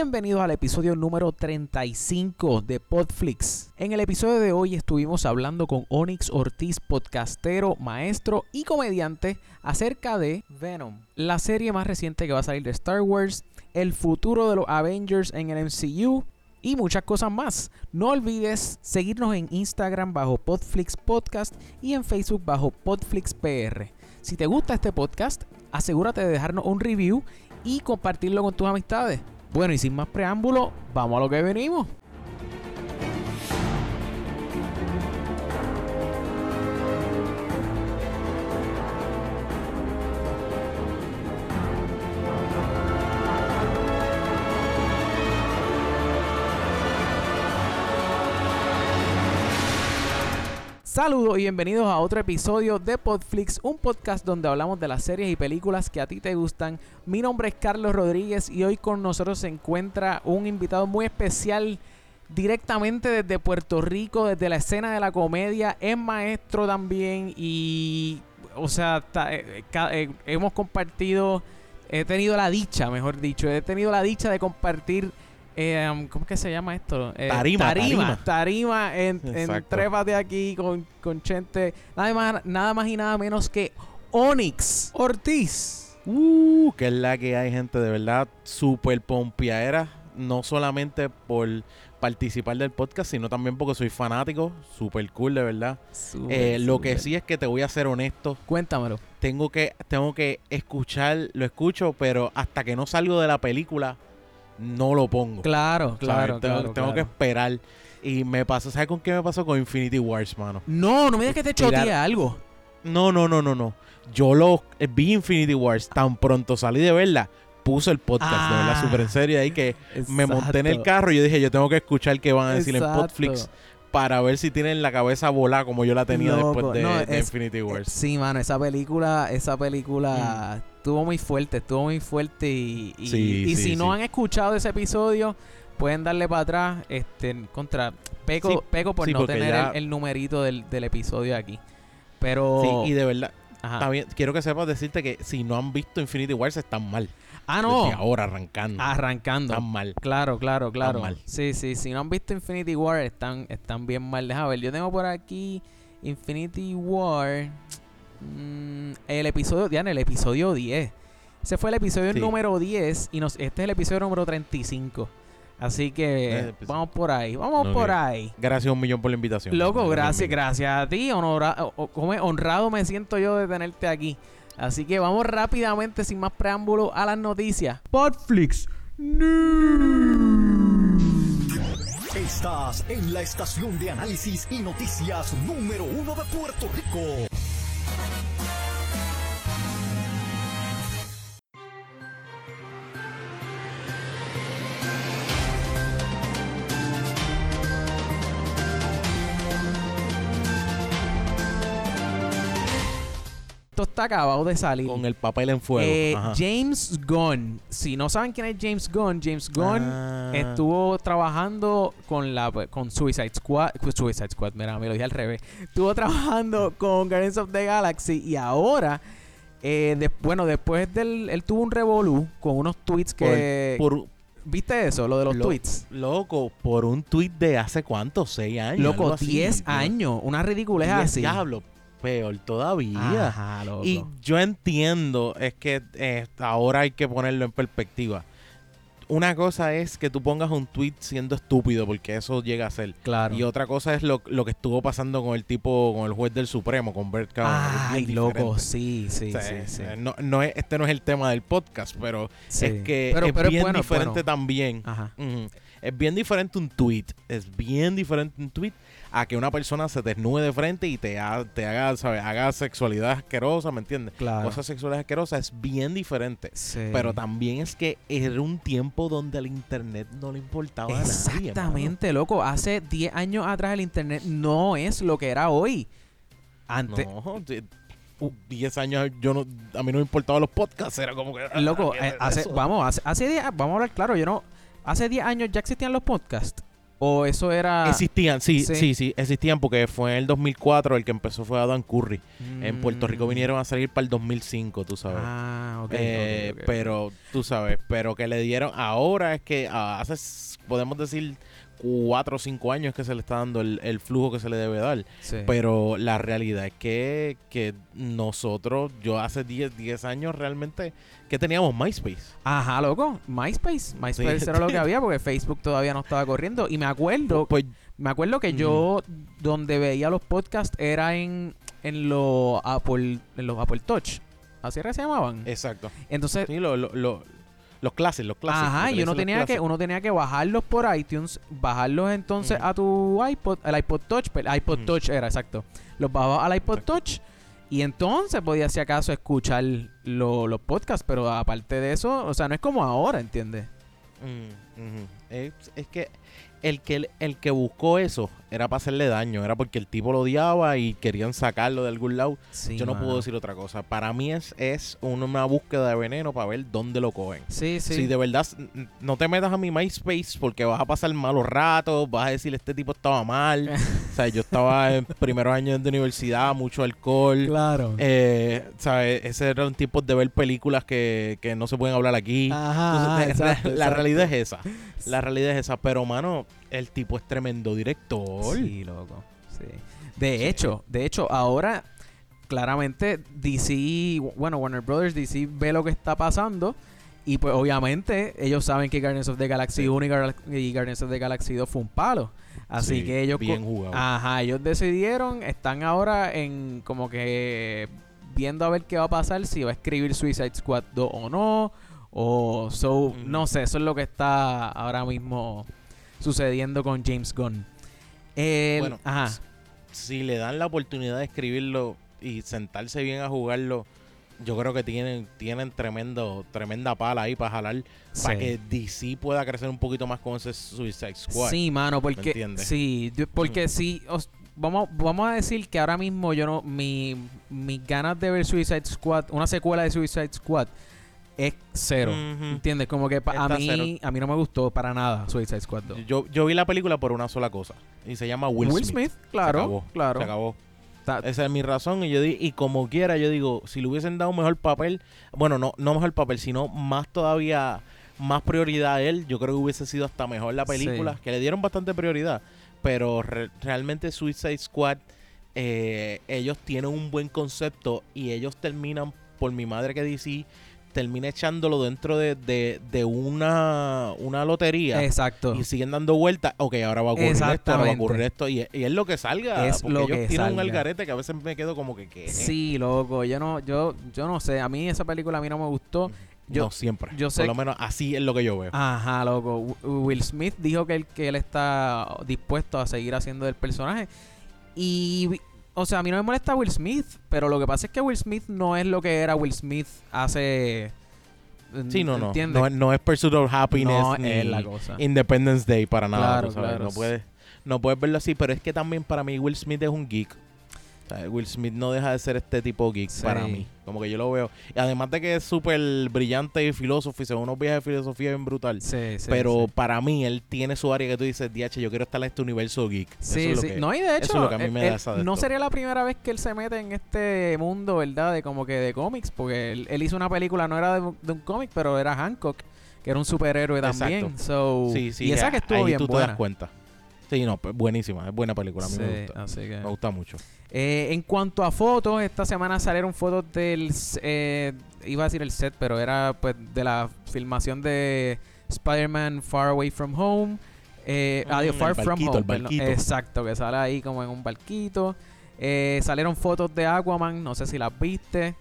Bienvenidos al episodio número 35 de Podflix. En el episodio de hoy estuvimos hablando con Onyx Ortiz, podcastero, maestro y comediante, acerca de Venom, la serie más reciente que va a salir de Star Wars, el futuro de los Avengers en el MCU y muchas cosas más. No olvides seguirnos en Instagram bajo Podflix Podcast y en Facebook bajo Podflix PR. Si te gusta este podcast, asegúrate de dejarnos un review y compartirlo con tus amistades. Bueno, y sin más preámbulo, vamos a lo que venimos. Saludos y bienvenidos a otro episodio de Podflix, un podcast donde hablamos de las series y películas que a ti te gustan. Mi nombre es Carlos Rodríguez y hoy con nosotros se encuentra un invitado muy especial directamente desde Puerto Rico, desde la escena de la comedia. Es maestro también y, o sea, eh, ca- eh, hemos compartido, he tenido la dicha, mejor dicho, he tenido la dicha de compartir. Eh, ¿Cómo es que se llama esto? Eh, Tarima, tarima. tarima. tarima en, en. Trépate aquí con, con Chente. Nada más, nada más y nada menos que Onyx Ortiz. Uh, que es la que hay gente de verdad súper pompiadera. No solamente por participar del podcast, sino también porque soy fanático. Súper cool, de verdad. Eh, lo que sí es que te voy a ser honesto. Cuéntamelo. Tengo que, tengo que escuchar, lo escucho, pero hasta que no salgo de la película, no lo pongo. Claro, claro, tengo, claro, tengo que esperar. Y me pasó, ¿sabes con qué me pasó? Con Infinity Wars, mano. No, no me digas que te choteé algo. No, no, no, no, no. Yo lo eh, vi Infinity Wars, tan pronto salí de verla, puse el podcast, de Ah. verdad, súper en serio. Ahí que me monté en el carro y yo dije, yo tengo que escuchar qué van a decir Exacto. en Podflix para ver si tienen la cabeza volada como yo la tenía Loco, después de, no, de es- Infinity Eh, Wars. Sí, mano, esa película, esa película estuvo muy fuerte, estuvo muy fuerte y, y, Sí, y sí, si no han escuchado ese episodio, pueden darle para atrás, este, contra Peco, Peco por no tener ya- el, el numerito del, del episodio aquí. Pero Sí, y de verdad, ajá. también quiero que sepas decirte que si no han visto Infinity Wars están mal. Ah, Desde no. ahora arrancando. Arrancando. Están mal. Claro, claro, claro. mal. Sí, sí, si no han visto Infinity War, están, están bien mal. Déjame ver, yo tengo por aquí Infinity War. mm, el episodio, ya en el episodio 10. Ese fue el episodio Sí. número 10 y nos, este es el episodio número 35. Así que vamos por ahí, vamos no, por ahí. Gracias un millón por la invitación. Loco, gracias, gracias a ti. honora- honrado me siento yo de tenerte aquí. Así que vamos rápidamente, sin más preámbulo, a las noticias. Podflix. Estás en la estación de análisis y noticias número uno de Puerto Rico. Esto está acabado de salir. Con el papel en fuego. Eh. James Gunn. Si no saben quién es James Gunn, James Gunn Ah. estuvo trabajando con la con Suicide Squad. Suicide Squad, mira, me lo dije al revés. Estuvo trabajando con Guardians of the Galaxy y ahora, eh, de- bueno, después del. Él tuvo un revolú con unos tweets que. Por, ¿Viste eso? Lo de los Lo- tweets. loco, por un tweet de hace cuánto, seis años. Loco, algo así. 10 Yo- años. Una ridiculez 10, así. Diablo, peor todavía. Ajá, loco. Y yo entiendo, es que eh, ahora hay que ponerlo en perspectiva. Una cosa es que tú pongas un tweet siendo estúpido, porque eso llega a ser. claro. Y otra cosa es lo, lo que estuvo pasando con el tipo, con el juez del Supremo, con Bert Kavanaugh. Ay, loco, sí, sí, O sea, sí, sí. eh, No, no es, este no es el tema del podcast, pero Sí. es que Pero- es pero bien bueno, diferente bueno. también. Ajá. Es bien diferente un tweet. Es bien diferente un tweet a que una persona se desnude de frente y te, ha- te haga, ¿sabes? haga sexualidad asquerosa, ¿me entiendes? Claro. Cosas sexuales asquerosas es bien diferente. Sí. Pero también es que era un tiempo donde el internet no le importaba a nadie. mano. Exactamente, loco. Hace 10 años atrás el internet no es lo que era hoy. Antes, No, de- uh, 10 años yo no, a mí no me importaban los podcasts, era como que... ah, loco, ¿qué eh, hace, vamos, hace, hace 10, vamos a hablar claro, yo no, hace 10 años ya existían los podcasts. ¿O eso era...? Existían, sí, sí, sí, existían porque fue en el 2004 el que empezó fue Adam Curry. En Puerto Rico mm. vinieron a salir para el 2005, tú sabes. Ah, ok. Eh, pero, tú sabes, pero que le dieron ahora es que ah, hace, podemos decir, cuatro o cinco años que se le está dando el, flujo que se le debe dar. Pero la realidad es que, que nosotros, yo hace 10, 10 años realmente que teníamos MySpace. Ajá, loco, MySpace. MySpace era lo que había porque Facebook todavía no estaba corriendo. Y me acuerdo, pues, me acuerdo que yo donde veía los podcasts era en, en los Apple, en los Apple Touch. Así era que se llamaban. Exacto. Entonces, sí, lo, lo, los clases, los clases. Ajá, y uno tenía que uno tenía que bajarlos por iTunes, bajarlos entonces a tu iPod, el iPod Touch, el iPod Touch era exacto. Los bajaba al iPod Touch y entonces podía si acaso escuchar los podcasts, pero aparte de eso, o sea, no es como ahora, ¿entiendes? es, que el que el que buscó eso era para hacerle daño, era porque el tipo lo odiaba y querían sacarlo de algún lado. Yo no puedo decir otra cosa. Para mí es, es una búsqueda de veneno para ver dónde lo cogen. Sí, sí. Si de verdad no te metas a mi MySpace porque vas a pasar malos ratos, vas a decir este tipo estaba mal. o sea, yo estaba en primeros años de universidad, mucho alcohol. Claro. Eh, ¿sabes? Ese era un tipo de ver películas que, no se pueden hablar aquí. Ajá, la, realidad es esa. La realidad es esa. Pero, mano, el tipo es tremendo director. Sí, loco. Sí. De hecho, de hecho, ahora claramente DC, bueno, Warner Brothers, DC ve lo que está pasando. Y pues obviamente ellos saben que Guardians of the Galaxy 1 y, Guardians of the Galaxy 2 fue un palo. Así que ellos... Bien jugado. Ajá, ellos decidieron, están ahora en como que viendo a ver qué va a pasar, si va a escribir Suicide Squad 2 o no. O so, no sé, eso es lo que está ahora mismo sucediendo con James Gunn. bueno, si le dan la oportunidad de escribirlo y sentarse bien a jugarlo, yo creo que tienen, tienen tremendo, tremenda pala ahí para jalar para que DC pueda crecer un poquito más con ese Suicide Squad. Sí, mano, porque sí, porque sí, vamos, vamos a decir que ahora mismo yo no, mi, mis ganas de ver Suicide Squad, una secuela de Suicide Squad es cero. ¿Entiendes? Como que a mí a mí no me gustó para nada Suicide Squad 2. Yo, yo vi la película por una sola cosa. Y se llama Will, Will Smith. claro. Se acabó, claro. Se acabó. Esa es mi razón. Y yo di, y como quiera, yo digo, si le hubiesen dado mejor papel, bueno, no, no mejor papel, sino más todavía, más prioridad a él, yo creo que hubiese sido hasta mejor la película, que le dieron bastante prioridad. Pero realmente Suicide Squad, eh, ellos tienen un buen concepto y ellos terminan, por mi madre que DC, termina echándolo dentro de, de, una, una lotería. Exacto. Y siguen dando vueltas. Ok, ahora va a ocurrir esto, ahora va a ocurrir esto. Y, es lo que salga. Es lo que tienen un algarete que a veces me quedo como que... ¿qué? Sí, loco. Yo no, yo, yo no sé. A mí esa película a mí no me gustó. Yo, no, siempre. Yo sé Por lo menos así es lo que yo veo. Ajá, loco. Will Smith dijo que él, que él está dispuesto a seguir haciendo el personaje. Y o sea, a mí no me molesta Will Smith, pero lo que pasa es que Will Smith no es lo que era Will Smith hace. Sí, no, no. No, no, es Pursuit of Happiness no ni es la cosa. Independence Day para nada. Claro, claro. No, puedes, no puedes verlo así, pero es que también para mí Will Smith es un geek. Will Smith no deja de ser este tipo geek para mí. Como que yo lo veo. Y además de que es súper brillante y filósofo y se unos viajes de filosofía bien brutal. Sí, sí, pero para mí él tiene su área que tú dices, DH, yo quiero estar en este universo geek. Sí, sí. no, y de hecho, eso es lo que a mí me da esa no sería la primera vez que él se mete en este mundo, ¿verdad? De como que de cómics. Porque él, hizo una película, no era de, un cómic, pero era Hancock, que era un superhéroe también. So, sí, sí. Y esa que estuvo ahí bien tú buena. te das cuenta. Sí, no, pues, buenísima, es buena película, a mí me gusta. Me gusta mucho. Eh, en cuanto a fotos, esta semana salieron fotos del, eh, iba a decir el set, pero era pues de la filmación de Spider-Man Far Away From Home. Eh, mm, adiós, Far From Home. exacto, que sale ahí como en un barquito. Eh, salieron fotos de Aquaman, no sé si las viste.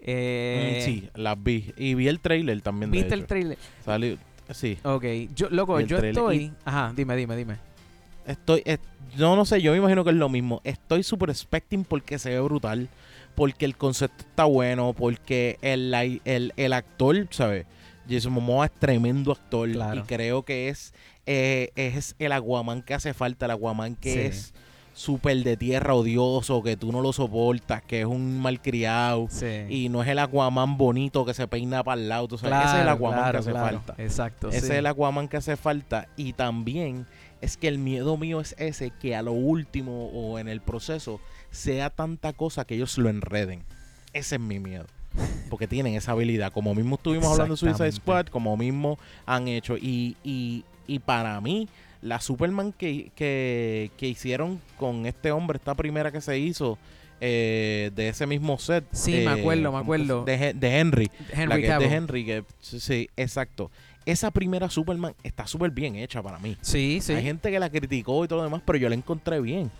Eh, mm, sí, las vi. Y vi el trailer también. ¿Viste el trailer? Salió, sí. Ok, yo, loco, yo estoy... Ajá, dime, dime, dime. Estoy, yo no sé, yo me imagino que es lo mismo. Estoy super expecting porque se ve brutal, porque el concepto está bueno, porque el, el, el actor, ¿sabes? Jason Momoa es tremendo actor y creo que es, eh, es el aguamán que hace falta, el aguamán que es súper de tierra odioso, que tú no lo soportas, que es un malcriado y no es el aguamán bonito que se peina para el lado, ese es el aguamán que hace falta. Exacto. Ese es el aguamán que hace falta y también Es que el miedo mío es ese, que a lo último o en el proceso sea tanta cosa que ellos lo enreden. Ese es mi miedo. Porque tienen esa habilidad. Como mismo estuvimos hablando de Suicide Squad, como mismo han hecho. Y, y, y para mí, la Superman que, que, que, hicieron con este hombre, esta primera que se hizo, eh, de ese mismo set. Sí, me eh, acuerdo, me acuerdo. De, de Henry. Henry la que de Henry, que, sí, exacto. Esa primera Superman está súper bien hecha para mí. Sí, sí. Hay gente que la criticó y todo lo demás, pero yo la encontré bien.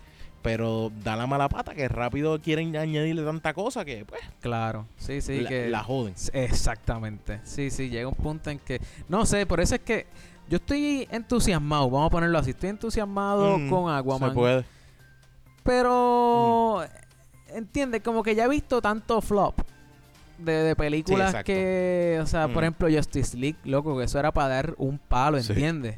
Pero da la mala pata que rápido quieren añadirle tanta cosa que, pues. Claro, sí, sí. La, que, la joden. Exactamente. Sí, sí, llega un punto en que. No sé, por eso es que yo estoy entusiasmado, vamos a ponerlo así. Estoy entusiasmado Mm, con Aquaman. Se puede. Pero. Entiende, como que ya he visto tanto flop. De, de películas que, o sea, por Mm. ejemplo, Justice League, loco, que eso era para dar un palo, Sí. ¿entiendes?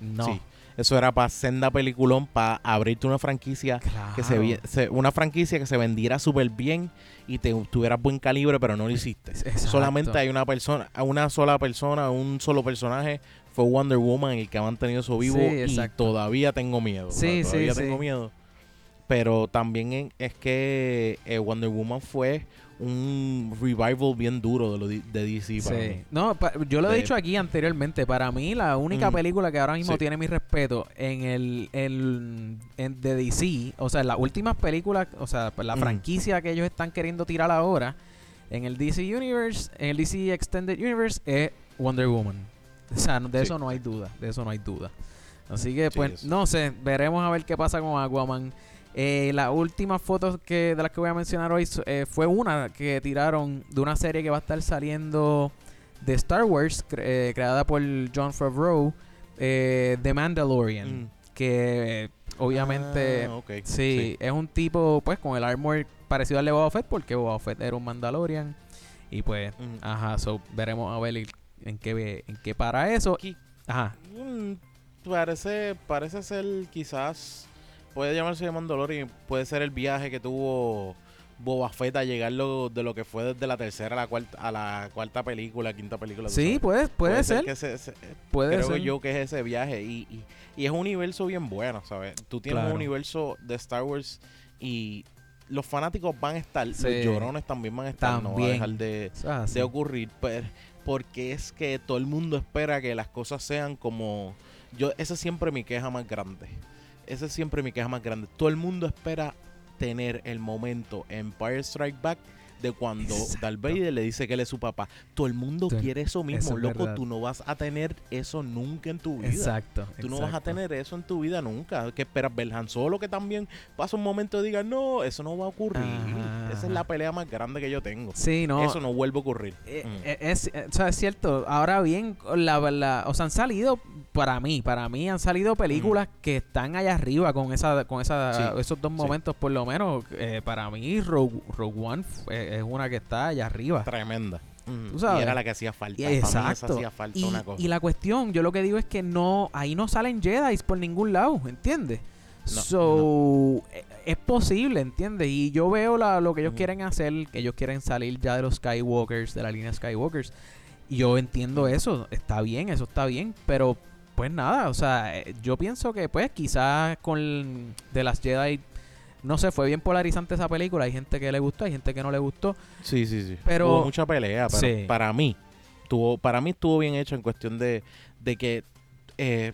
No. Sí. Eso era para senda peliculón, para abrirte una franquicia que se, se- una franquicia que se vendiera súper bien y te tuvieras buen calibre, pero no lo hiciste. Exacto. Solamente hay una persona, una sola persona, un solo personaje fue Wonder Woman el que ha mantenido eso vivo Sí, y todavía tengo miedo. o sea, Sí, sí, todavía sí. tengo miedo. Pero también es que eh, Wonder Woman fue un revival bien duro de, lo de DC para Sí. mí. No, pa- yo lo he dicho aquí anteriormente. Para mí, la única Mm. película que ahora mismo Sí. tiene mi respeto en el, el en, de DC, o sea, las últimas películas, o sea, pues, la Mm. franquicia que ellos están queriendo tirar ahora en el DC Universe, en el DC Extended Universe, es Wonder Woman. O sea, de Sí. eso no hay duda, de eso no hay duda. Así que, pues, no sé, veremos a ver qué pasa con Aquaman. Eh, las últimas fotos que de las que voy a mencionar hoy eh, fue una que tiraron de una serie que va a estar saliendo de Star Wars, cre- eh, creada por John Favreau, eh, The Mandalorian, Mm. que obviamente Ah, sí, es un tipo pues con el armor parecido al de Boba Fett, porque Boba Fett era un Mandalorian y pues, Mm. ajá, so veremos a ver en qué en qué para eso. Ajá, Mm, parece, parece ser quizás, puede llamarse Mandalorian, puede ser el viaje que tuvo Boba Fett a llegar lo- de lo que fue desde la tercera a la cuarta, a la cuarta película, quinta película. sí, sabes. puede puede, ser, que ese- ese- puede creo ser. yo que es ese viaje y, y, y es un universo bien bueno, ¿sabes? Tú tienes Claro. un universo de Star Wars y los fanáticos van a estar, Sí. los llorones también van a estar, no va a dejar de, de ocurrir, pero porque es que todo el mundo espera que las cosas sean como yo esa es siempre mi queja más grande. Esa es siempre mi queja más grande. Todo el mundo espera tener el momento Empire Strike Back de cuando Exacto. Darth Vader le dice que él es su papá. Todo el mundo quiere eso mismo, eso es loco, verdad. tú no vas a tener eso nunca en tu vida. Exacto. Tú no vas a tener eso en tu vida nunca. ¿Qué esperas ver Han Solo que también pasa un momento y diga, no, eso no va a ocurrir. Ajá, Esa es la pelea más grande que yo tengo. Sí, no. Eso no vuelve a ocurrir. Eh, Mm. eh, es, eh, o sea, es cierto. Ahora bien, la, la- o sea, han salido para mí, para mí han salido películas que están allá arriba con esa, con esa, Sí, esos dos sí. momentos, por lo menos. eh, para mí, Rogue, Rogue One f- es una que está allá arriba. Tremenda. Tú sabes. Y era la que hacía falta. Esa exacto. hacía falta Y, una cosa. y la cuestión, yo lo que digo es que no, ahí no salen Jedi por ningún lado, ¿entiendes? No, so, eh, es posible, ¿entiendes? Y yo veo la, lo que ellos quieren hacer, que ellos quieren salir ya de los Skywalkers, de la línea Skywalkers. Y yo entiendo eso, está bien, eso está bien, pero pues nada, o sea, eh, yo pienso que pues quizás con de las Jedi, no sé, fue bien polarizante esa película, hay gente que le gustó, hay gente que no le gustó. Sí, sí, sí. Pero- Hubo mucha pelea, pero Sí. para mí, tuvo, para mí estuvo bien hecho en cuestión de, de que, eh,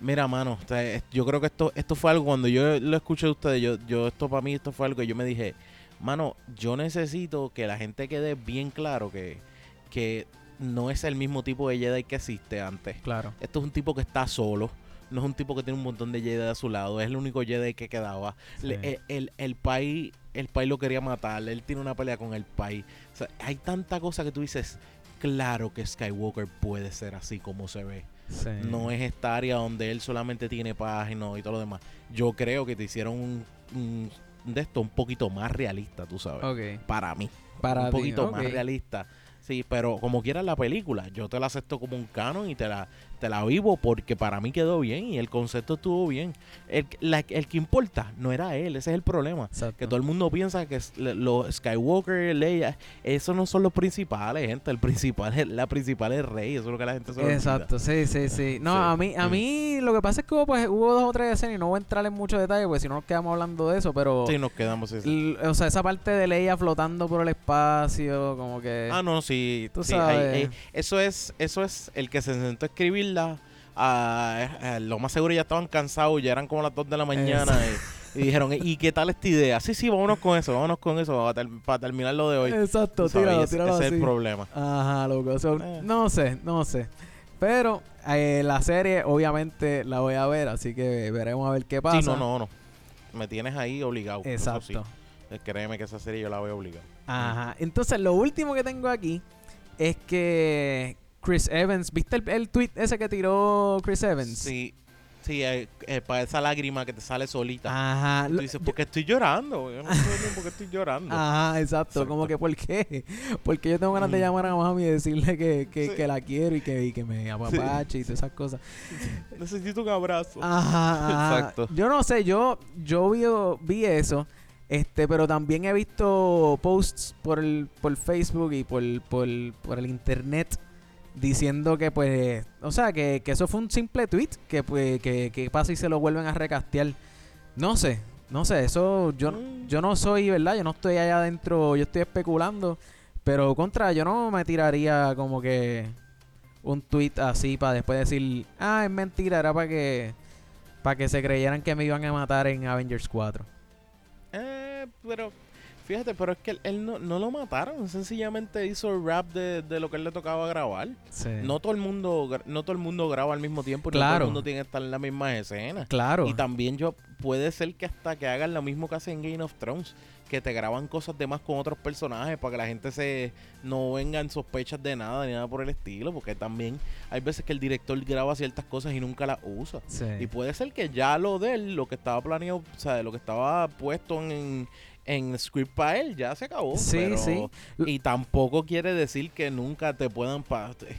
mira, mano, o sea, es- yo creo que esto, esto fue algo, cuando yo lo escuché de ustedes, yo, yo, esto para mí, esto fue algo que yo me dije, mano, yo necesito que la gente quede bien claro que, que no es el mismo tipo de Jedi que existe antes. Claro. Esto es un tipo que está solo. No es un tipo que tiene un montón de Jedi a su lado. Es el único Jedi que quedaba. Le- el, el, el país el país lo quería matar. Él tiene una pelea con el país. O sea, hay tanta cosa que tú dices. Claro que Skywalker puede ser así como se ve. Sí. No es esta área donde él solamente tiene paz y, no, y todo lo demás. Yo creo que te hicieron un, un- de esto un poquito más realista, tú sabes. Ok. Para mí. Para un ti, poquito más realista. Sí, pero como quiera la película, yo te la acepto como un canon y te la, te la vivo porque para mí quedó bien y el concepto estuvo bien. El, el que importa no era él, ese es el problema. Que todo el mundo piensa que los Skywalker, Leia, esos no son los principales, gente. El principal es, la principal es Rey, eso es lo que la gente se Exacto, sí, sí, sí. No, a mí, a mí lo que pasa es que hubo, pues, hubo dos o tres escenas y no voy a entrar en mucho detalle porque si no nos quedamos hablando de eso, pero... Sí, nos quedamos. O sea, esa parte de Leia flotando por el espacio, como que... Ah, no, sí Tú sabes. eso es eso es el que se sentó a escribirla. A, lo más seguro ya estaban cansados, ya eran como las 2 de la mañana. Y, dijeron, ¿y qué tal esta idea? Sí, sí, vámonos con eso, vámonos con eso para, terminar lo de hoy. Exacto, tíralo, tíralo ese, es el problema. Ajá, loco. Eh. No sé, no sé. Pero eh, la serie, obviamente, la voy a ver, así que veremos a ver qué pasa. Sí, no, no, no. Me tienes ahí obligado. Exacto. Eh, créeme que esa serie yo la voy a obligar. Ajá. Entonces, lo último que tengo aquí es que Chris Evans, ¿viste el, tweet ese que tiró Chris Evans? Sí. Sí, eh, eh, para esa lágrima que te sale solita. Ajá. Tú dices, ¿por qué estoy llorando? Yo no sé por qué estoy llorando. Ajá, exacto. Como que, ¿por qué? Porque yo tengo ganas de llamar a mami y decirle que, que, la quiero y que, y que me apapache y todas esas cosas. Necesito un abrazo. Ajá, Exacto. Yo no sé, yo, yo vi, vi eso. Este, pero también he visto posts por el, por Facebook y por, por, por el internet diciendo que pues, o sea, que, que, eso fue un simple tweet, que pues, que, que pasa y se lo vuelven a recastear. No sé, no sé, eso yo, mm. yo no soy, ¿verdad? Yo no estoy allá adentro, yo estoy especulando, pero contra, yo no me tiraría como que un tweet así para después decir, ah, es mentira, era para que, para que se creyeran que me iban a matar en Avengers 4 pero fíjate, pero es que él, no, no, lo mataron, sencillamente hizo el rap de, lo que él le tocaba grabar. No todo el mundo no todo el mundo graba al mismo tiempo, claro. no todo el mundo tiene que estar en la misma escena. Claro. Y también yo puede ser que hasta que hagan lo mismo que hacen en Game of Thrones, que te graban cosas de más con otros personajes para que la gente se no venga en sospechas de nada ni nada por el estilo, porque también hay veces que el director graba ciertas cosas y nunca las usa. Y puede ser que ya lo de él, lo que estaba planeado, o sea, lo que estaba puesto en, en script para él ya se acabó. Sí, sí. Y tampoco quiere decir que nunca te puedan.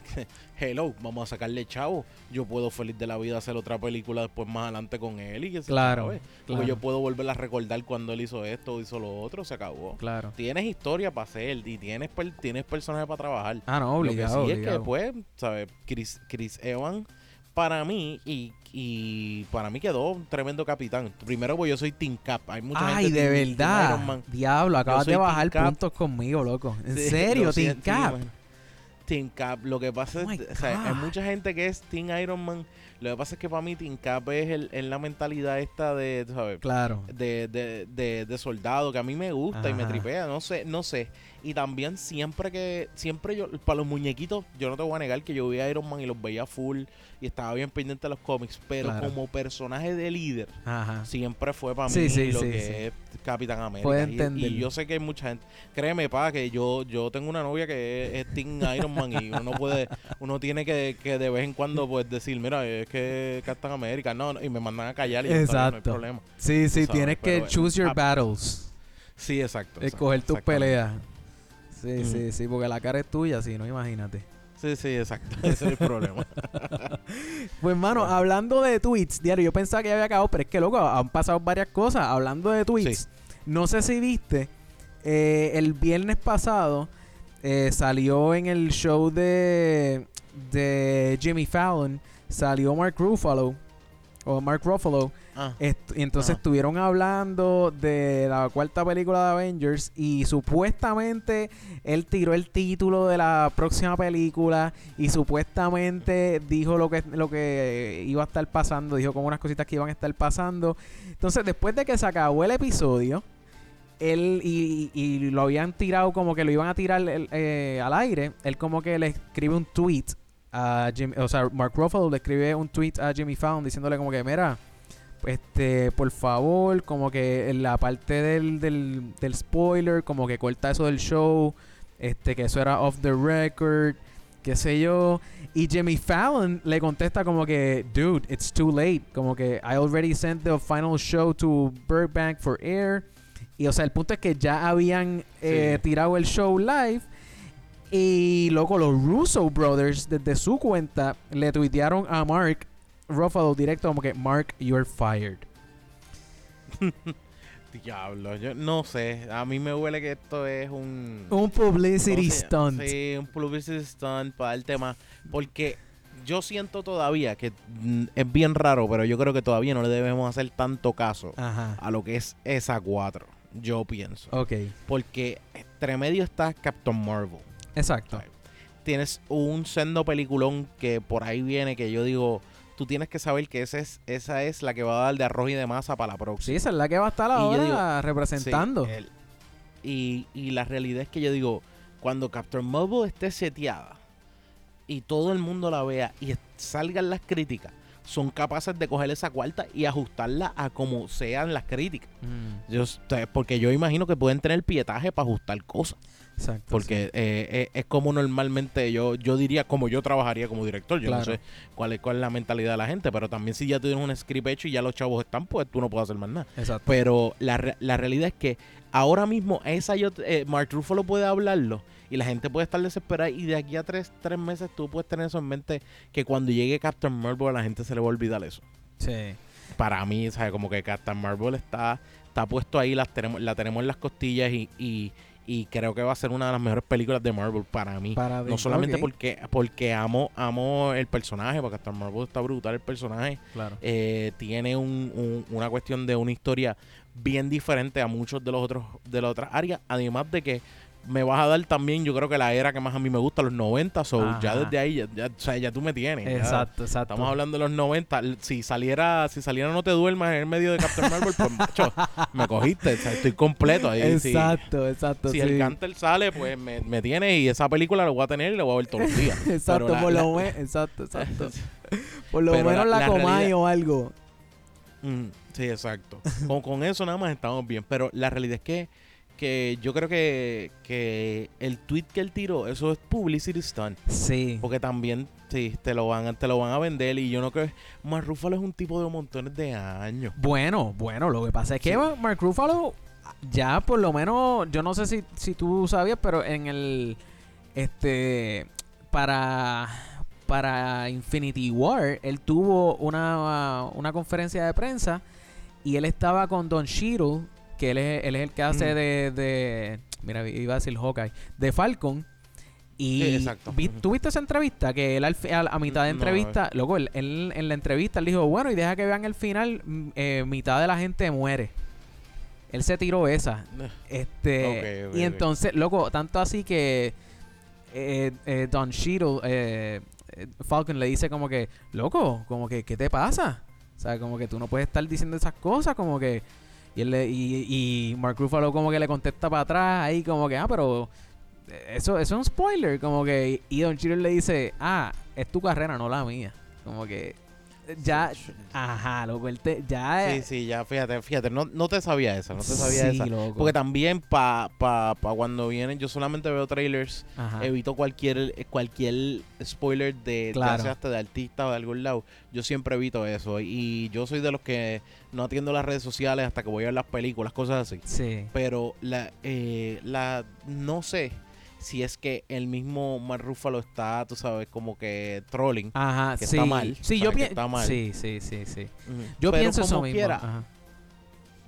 Hello, vamos a sacarle chavo. Yo puedo feliz de la vida hacer otra película después más adelante con él y que claro, claro. yo puedo volver a recordar cuando él hizo esto o hizo lo otro, se acabó. Claro. Tienes historia para hacer y tienes, tienes personajes para trabajar. Ah, no, obligado. Lo que sí es que después, ¿sabes? Chris, Chris Evans para mí, y, y para mí quedó un tremendo capitán. Primero, pues yo soy Team Cap. Hay mucha Ay, de verdad. Diablo, acabas de bajar puntos conmigo, loco. ¿En serio, Team Cap? Team Cap. Lo que pasa oh es, o sea, hay mucha gente que es Team Iron Man. Lo que pasa es que para mí Cap es, el, la mentalidad esta de, ¿sabes? Claro. De, de, de, de, soldado que a mí me gusta y me tripea. No sé, no sé. Y también siempre que, siempre yo, para los muñequitos, yo no te voy a negar que yo vi a Iron Man y los veía full y estaba bien pendiente de los cómics, pero como personaje de líder, siempre fue para mí lo que es Capitán América. Y, y, yo sé que hay mucha gente, créeme, pa, que yo, yo tengo una novia que es, Team Iron Man y uno puede, uno tiene que, que de vez en cuando pues decir, mira, es que Capitán América, no, y me mandan a callar y Exacto. no hay problema. Sí, sí, tienes que choose your battles. Sí, exacto. Escoger tus peleas. Sí, sí, sí, porque la cara es tuya, sí, no imagínate. Sí, sí, exacto. Ese es el problema. pues, mano, hablando de tweets, diario, yo pensaba que ya había acabado, pero es que, loco, han pasado varias cosas. Hablando de tweets, no sé si viste, eh, el viernes pasado eh, salió en el show de, de Jimmy Fallon, salió Mark Ruffalo, o Mark Ruffalo, Ah. y entonces estuvieron hablando de la cuarta película de Avengers y supuestamente él tiró el título de la próxima película y supuestamente dijo lo que, lo que iba a estar pasando, dijo como unas cositas que iban a estar pasando. Entonces después de que se acabó el episodio, él y, lo habían tirado como que lo iban a tirar eh, al aire, él como que le escribe un tweet a Jimmy, o sea, Mark Ruffalo le escribe un tweet a Jimmy Fallon diciéndole como que, mira, este, por favor, como que en la parte del, del, del spoiler, como que corta eso del show, este, que eso era off the record, qué sé yo. Y Jimmy Fallon le contesta como que, dude, it's too late. Como que I already sent the final show to Burbank for air. Y o sea, el punto es que ya habían eh, tirado el show live Y loco, los Russo Brothers, desde su cuenta, le tuitearon a Mark Ruffalo directo como que, Mark, you're fired. Diablo, yo no sé. A mí me huele que esto es un. Un publicity stunt. Sí, un publicity stunt para el tema. Porque yo siento todavía que mm, es bien raro, pero yo creo que todavía no le debemos hacer tanto caso a lo que es esa 4. Yo pienso. Ok. Porque entre medio está Captain Marvel. Exacto. Tienes un sendo peliculón que por ahí viene que yo digo tú tienes que saber que esa es, esa es la que va a dar de arroz y de masa para la próxima. Sí, esa es la que va a estar ahora representando. y, y, la realidad es que yo digo, cuando Captain Marvel esté seteada y todo el mundo la vea y salgan las críticas, son capaces de coger esa cuarta y ajustarla a como sean las críticas. Mm. Yo, porque yo imagino que pueden tener pietaje para ajustar cosas. Exacto, porque eh, eh, es como normalmente yo yo diría como yo trabajaría como director. Yo no sé cuál es, cuál es la mentalidad de la gente, pero también si ya tienes un script hecho y ya los chavos están, pues tú no puedes hacer más nada. Exacto. Pero la, la realidad es que ahora mismo esa yo, eh, Mark Ruffalo puede hablarlo y la gente puede estar desesperada y de aquí a tres, tres meses tú puedes tener eso en mente que cuando llegue Captain Marvel a la gente se le va a olvidar eso. Sí. Para mí, ¿sabes? Como que Captain Marvel está, está puesto ahí, las tenemos, la tenemos en las costillas y y creo que va a ser una de las mejores películas de Marvel para mí. no solamente porque porque amo amo el personaje, porque hasta Marvel está brutal el personaje. Claro. Eh, tiene un, una cuestión de una historia bien diferente a muchos de los otros de las otras áreas, además de que me vas a dar también, yo creo que la era que más a mí me gusta, los 90, so ya desde ahí, ya, o sea, ya tú me tienes. Exacto, exacto. Estamos hablando de los 90. Si saliera, si saliera No te duermas en el medio de Captain Marvel, pues macho, me cogiste, o sea, estoy completo ahí. Exacto, exacto. Si el Canter sale, pues me, me tiene y esa película la voy a tener y la voy a ver todos los días. exacto, por lo menos, exacto, exacto. por lo menos la, la o algo. Mm, sí, exacto. con, con eso nada más estamos bien, pero la realidad es que que yo creo que, que el tweet que él tiró, eso es publicity stunt. Sí. Porque también sí, te lo van, te lo van a vender y yo no creo Mark Ruffalo es un tipo de montones de años. Bueno, bueno, lo que pasa es que Mark Ruffalo ya por lo menos, yo no sé si, si tú sabías, pero en el este para para Infinity War, él tuvo una, una conferencia de prensa y él estaba con Don Cheadle que él es, él es el que hace de, de, Mira, iba a decir Hawkeye. De Falcon. Y exacto. ¿tuviste esa entrevista? Que él a, mitad de entrevista, luego él, en la entrevista él dijo, bueno, y deja que vean el final, mm, eh, mitad de la gente muere. Él se tiró esa. Este, y entonces, loco, tanto así que eh, eh, Don Cheadle, eh, Falcon le dice como que, loco, como que, ¿qué te pasa? O sea, como que tú no puedes estar diciendo esas cosas, como que y, él y, Mark Ruffalo como que le contesta para atrás ahí como que, ah, pero eso, eso es un spoiler. Como que, y Don Cheadle le dice, ah, es tu carrera, no la mía. Como que ya, ajá, loco, él te, ya... Sí, sí, ya, fíjate, fíjate, no, no te sabía esa, no te sabía esa. Porque también para pa, pa cuando vienen, yo solamente veo trailers, evito cualquier cualquier spoiler de, claro. hasta de artista o de algún lado. Yo siempre evito eso y yo soy de los que no atiendo las redes sociales hasta que voy a ver las películas, cosas así. Sí. Pero la, eh, la, no sé si es que el mismo Mark Ruffalo está, tú sabes, como que trolling. Ajá, que sí. está mal. Sí, yo pienso. Sí, sí, sí, sí. Yo pienso como eso quiera,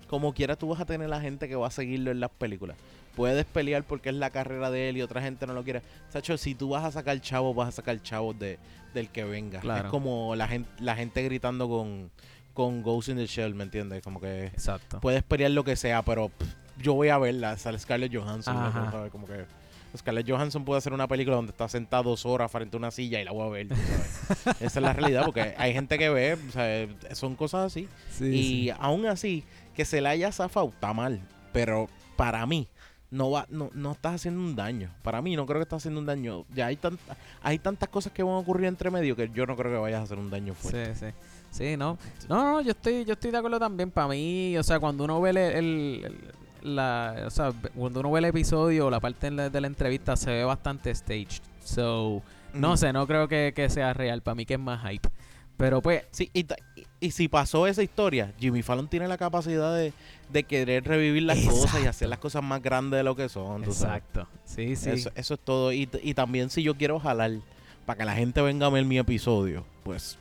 Como quiera, tú vas a tener la gente que va a seguirlo en las películas. Puedes pelear porque es la carrera de él y otra gente no lo quiere. Sacho, si tú vas a sacar chavos, vas a sacar chavos de, del que venga. Es como la gente, la gente gritando con, con Ghost in the Shell, ¿me entiendes? Como que Exacto. puedes pelear lo que sea, pero yo voy a verla. Sale Scarlett Johansson, ¿no? Como que Scarlett Johansson puede hacer una película donde está sentado dos horas frente a una silla y la voy a ver. Esa es la realidad, porque hay gente que ve, sea, son cosas así. y aún así, que se le haya zafado está mal. Pero para mí, no va, no, no estás haciendo un daño. Para mí, no creo que estás haciendo un daño. Ya hay, tanta, hay tantas cosas que van a ocurrir entre medio que yo no creo que vayas a hacer un daño fuerte. Sí, sí. Sí, no. No, no, yo estoy, yo estoy de acuerdo también. Para mí, o sea, cuando uno ve el la, o sea, cuando uno ve el episodio, la parte de la, entrevista se ve bastante staged. So, no sé, no creo que, sea real. Para mí que es más hype. Pero pues... Sí, y, y si pasó esa historia, Jimmy Fallon tiene la capacidad de, de querer revivir las cosas y hacer las cosas más grandes de lo que son. Exacto. Sí, sí. Eso, eso es todo. Y, y también si yo quiero jalar para que la gente venga a ver mi episodio, pues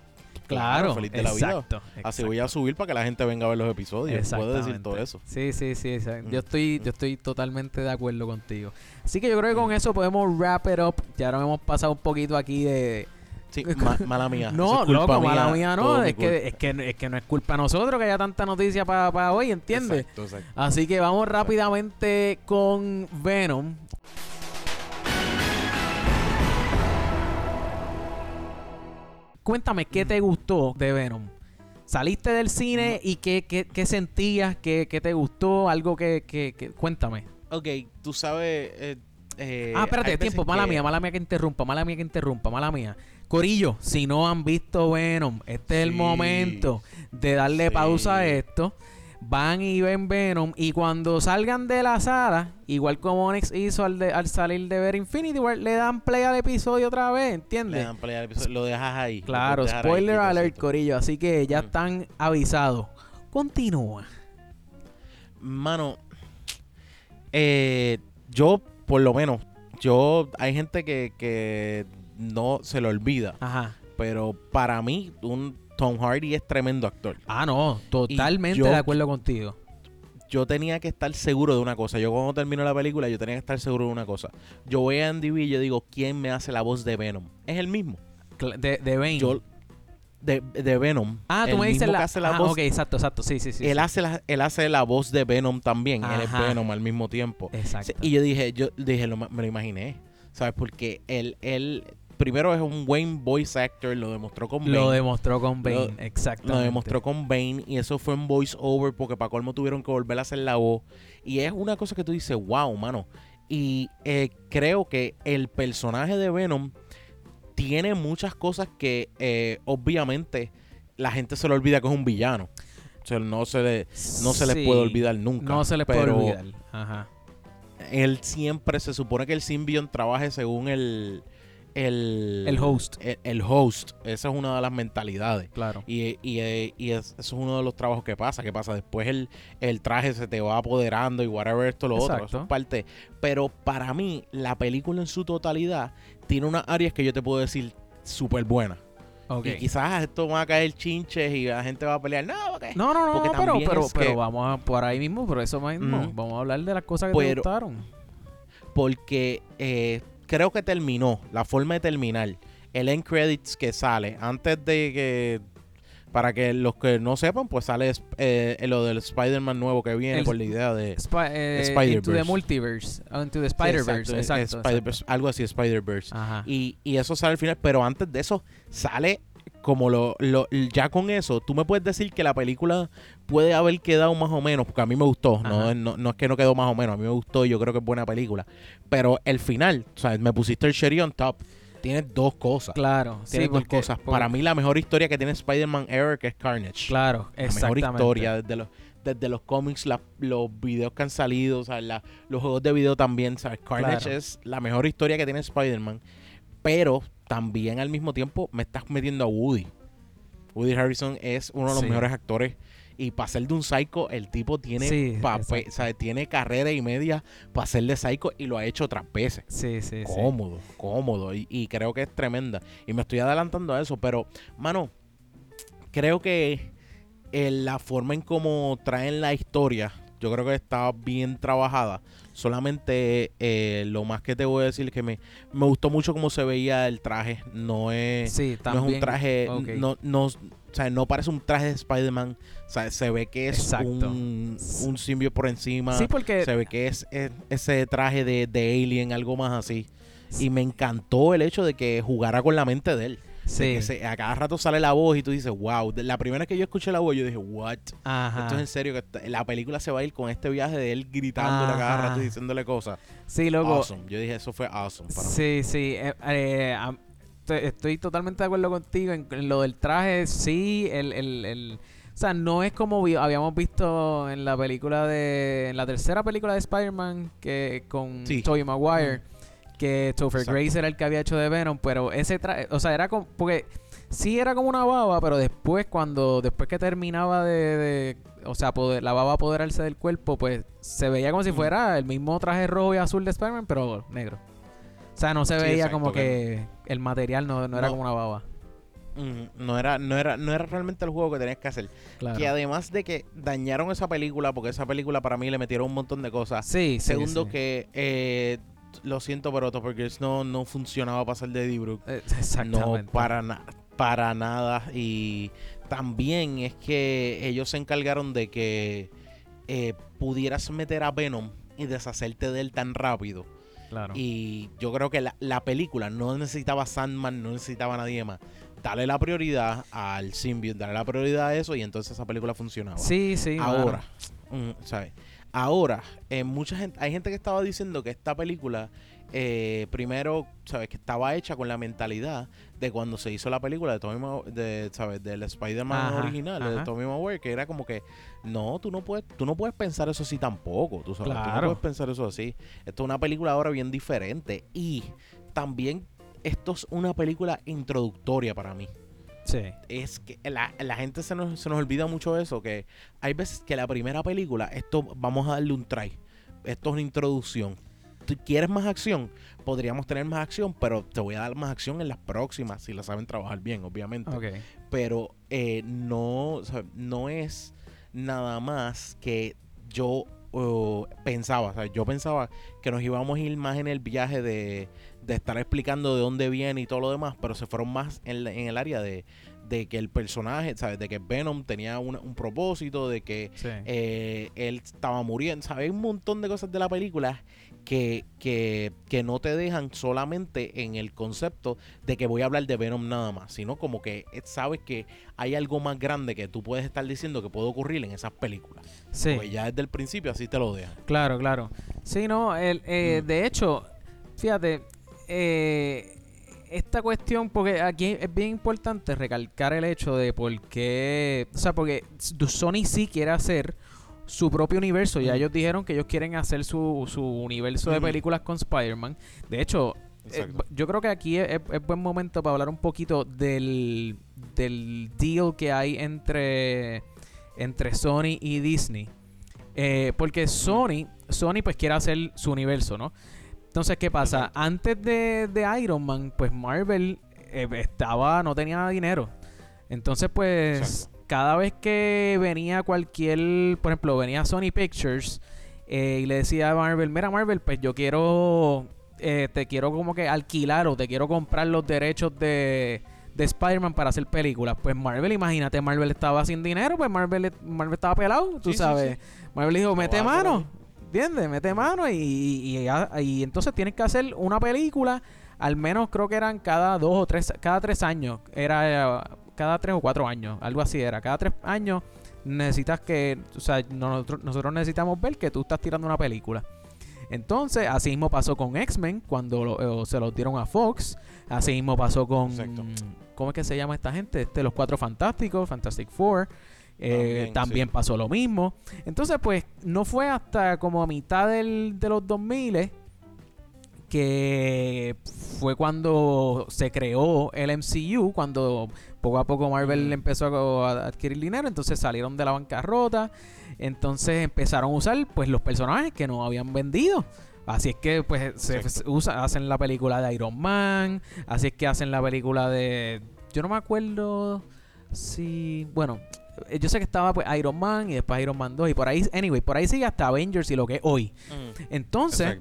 Claro, feliz de la vida. Así voy a subir para que la gente venga a ver los episodios. Puedo decir todo eso. Sí, sí, sí. Yo mm. estoy, yo estoy totalmente de acuerdo contigo. Así que yo creo que con mm. eso podemos wrap it up. Ya nos hemos pasado un poquito aquí de. Sí, mala mía. No, loco, mala mía no. Es que, es, que, es que no es culpa de nosotros que haya tanta noticia para hoy, ¿entiendes? Exacto, exacto. Así que vamos rápidamente con Venom. Cuéntame, ¿qué te gustó de Venom? ¿Saliste del cine y qué, qué, sentías? ¿Qué, te gustó? Algo que, Cuéntame. Ok, tú sabes... Eh, eh, ah, espérate, tiempo. Mala mía, mala mía que interrumpa, mala mía que interrumpa, mala mía. Corillo, si no han visto Venom, este es el momento de darle pausa a esto van y ven Venom y cuando salgan de la sala, igual como Onyx hizo al, al salir de ver Infinity War, le dan play al episodio otra vez, ¿entiendes? Le dan play al episodio, lo dejas ahí. Claro, spoiler alert, Corillo, así que ya están avisados. Continúa. Mano, eh, yo, por lo menos, yo, hay gente que, que no se lo olvida. Ajá. Pero para mí, un Tom Hardy es tremendo actor. Ah, no, totalmente de acuerdo contigo. Yo tenía que estar seguro de una cosa. Yo cuando termino la película, yo tenía que estar seguro de una cosa. Yo voy a Andy B y yo digo, ¿quién me hace la voz de Venom? Es el mismo. De, de Venom. de, Venom. Ah, tú me dices la, hace la ah, voz. Ok, exacto, exacto. Sí, sí, sí. Él, Hace la, él hace la voz de Venom también. Él es Venom al mismo tiempo. Exacto. Y yo dije, yo dije, me lo imaginé. ¿Sabes? Porque él, él primero es un Wayne voice actor, lo demostró con Bane. Lo demostró con Bane, exactamente. Lo demostró con Bane y eso fue un voice over porque para colmo tuvieron que volver a hacer la voz. Y es una cosa que tú dices, wow, mano. Y eh, creo que el personaje de Venom tiene muchas cosas que eh, obviamente la gente se le olvida que es un villano. O sea, no se le, no se les puede olvidar nunca. No se les puede olvidar. Ajá. Él siempre se supone que el Symbion trabaje según el, el, host. El, host. Esa es una de las mentalidades. Claro. Y, y, eh, eso es uno de los trabajos que pasa. que pasa? Después el, el traje se te va apoderando y whatever esto, lo otro. Eso es parte. Pero para mí, la película en su totalidad tiene unas áreas que yo te puedo decir súper buenas. Okay. Y quizás esto va a caer chinches y la gente va a pelear. No, no, no, no, pero, pero, pero vamos a por ahí mismo, por eso mismo. Vamos a hablar de las cosas que te gustaron. Porque eh, creo que terminó, la forma de terminar, el end credits que sale, antes de que, para que los que no sepan, pues sale eh, lo del Spider-Man nuevo que viene por la idea de eh, Spider-Verse. Into multiverse, into the Spider-Verse, exacto, algo así, Spider-Verse. Y, y eso sale al final, pero antes de eso sale como lo, lo, ya con eso, tú me puedes decir que la película puede haber quedado más o menos, porque a mí me gustó, no, no, es que no quedó más o menos, a mí me gustó y yo creo que es buena película. Pero el final, o sea, me pusiste el cherry on top, tiene dos cosas. Claro, tiene dos cosas. Para mí la mejor historia que tiene Spider-Man ever que es Carnage. Claro, La mejor historia desde los desde los cómics, los videos que han salido, o sea, los juegos de video también, ¿sabes? Carnage es la mejor historia que tiene Spider-Man, pero también al mismo tiempo me estás metiendo a Woody. Woody Harrison es uno de los mejores actores. Y para ser de un psycho, el tipo tiene tiene carrera y media para ser de psycho y lo ha hecho otras veces. Sí, sí, cómodo, cómodo. Y, creo que es tremenda. Y me estoy adelantando a eso. Pero, mano, creo que la forma en cómo traen la historia, yo creo que está bien trabajada. Solamente eh, lo más que te voy a decir es que me, me gustó mucho cómo se veía el traje. No es, no es un traje, no, no, o sea, no parece un traje de Spider-Man. O sea, se ve que es un, un simbio por encima. Sí, porque... Se ve que es, ese traje de, de Alien, algo más así. Y me encantó el hecho de que jugara con la mente de él. Sí. a cada rato sale la voz y tú dices, wow. La primera vez que yo escuché la voz, yo dije, what? Ajá. Esto es en serio. que La película se va a ir con este viaje de él gritándole a cada rato y diciéndole cosas. Sí, loco. Awesome. Yo dije, eso fue awesome para sí, Sí, eh, eh, estoy totalmente de acuerdo contigo en, lo del traje. Sí, el, el, el o sea, no es como habíamos visto en la película de. En la tercera película de Spider-Man que con sí. Tobey Maguire que Topher Grace era el que había hecho de Venom, pero ese traje, o sea, era como, porque sí era como una baba, pero después cuando después que terminaba de, o sea, poder, la baba apoderarse del cuerpo, pues se veía como si fuera el mismo traje rojo y azul de Spider-Man, pero negro. O sea, no se veía como que, el material no, era como una baba. no era, no era, no era realmente el juego que tenías que hacer. Que además de que dañaron esa película, porque esa película para mí le metieron un montón de cosas. Sí, Segundo que eh, lo siento, pero porque no, no funcionaba pasar de D-Brook. Eh, exactamente. No, para nada para nada. Y también es que ellos se encargaron de que eh, pudieras meter a Venom y deshacerte de él tan rápido. Claro. Y yo creo que la, película no necesitaba Sandman, no necesitaba nadie más. Dale la prioridad al symbiote, dale la prioridad a eso y entonces esa película funcionaba. Sí, sí. Ahora, mm, ¿sabes? Ahora, eh, mucha gente, hay gente que estaba diciendo que esta película eh, primero, sabes, que estaba hecha con la mentalidad de cuando se hizo la película de Tommy de, sabes, del Spider-Man original, de Tommy Maguire, que era como que no, tú no puedes, tú no puedes pensar eso así tampoco, tú sabes, tú no puedes pensar eso así. Esto es una película ahora bien diferente y también esto es una película introductoria para mí. Sí. Es que la, la gente se nos, se nos olvida mucho eso, que hay veces que la primera película, esto vamos a darle un try. Esto es una introducción quieres más acción, podríamos tener más acción, pero te voy a dar más acción en las próximas, si la saben trabajar bien, obviamente. Pero eh, no, no es nada más que yo uh, pensaba, yo pensaba que nos íbamos a ir más en el viaje de, de estar explicando de dónde viene y todo lo demás, pero se fueron más en, en el área de, de que el personaje, ¿sabes? De que Venom tenía un, propósito, de que eh, él estaba muriendo, ¿sabes? Hay un montón de cosas de la película que, que, que, no te dejan solamente en el concepto de que voy a hablar de Venom nada más, sino como que eh, sabes que hay algo más grande que tú puedes estar diciendo que puede ocurrir en esas películas. Sí. Pues ya desde el principio así te lo dejan. Claro, claro. Sí, no, el, eh, mm. de hecho, fíjate, eh, esta cuestión, porque aquí es bien importante recalcar el hecho de por qué, o sea, porque Sony sí quiere hacer su propio universo. Ya ellos dijeron que ellos quieren hacer su, su universo de películas con Spider-Man. De hecho, eh, yo creo que aquí es, buen momento para hablar un poquito del, del deal que hay entre, entre Sony y Disney. Eh, porque Sony, Sony pues quiere hacer su universo, ¿no? Entonces, ¿qué pasa? Antes de, Iron Man, pues Marvel eh, estaba, no tenía dinero. Entonces, pues, cada vez que venía cualquier, por ejemplo, venía Sony Pictures eh, y le decía a Marvel, mira Marvel, pues yo quiero, eh, te quiero como que alquilar o te quiero comprar los derechos de, de Spider-Man para hacer películas. Pues Marvel, imagínate, Marvel estaba sin dinero, pues Marvel, Marvel estaba pelado, tú sabes. Marvel dijo, mete mano, ¿Entiendes? Mete mano y, y, entonces tienes que hacer una película, al menos creo que eran cada dos o tres, cada tres años, era cada tres o cuatro años, algo así era, cada tres años necesitas que, o sea, nosotros, nosotros necesitamos ver que tú estás tirando una película. Entonces, así mismo pasó con X-Men cuando se los dieron a Fox. Así mismo pasó con. ¿Cómo es que se llama esta gente? Este, los Cuatro Fantásticos, Fantastic Four. Eh, también, pasó lo mismo. Entonces, pues, no fue hasta como a mitad del, de los 2000 que fue cuando se creó el MCU, cuando poco a poco Marvel empezó a adquirir dinero, entonces salieron de la bancarrota, entonces empezaron a usar pues los personajes que no habían vendido. Así es que pues se usa, hacen la película de Iron Man, así es que hacen la película de yo no me acuerdo si bueno, yo sé que estaba pues Iron Man y después Iron Man 2 y por ahí, anyway, por ahí sigue hasta Avengers y lo que es hoy. Mm. Entonces,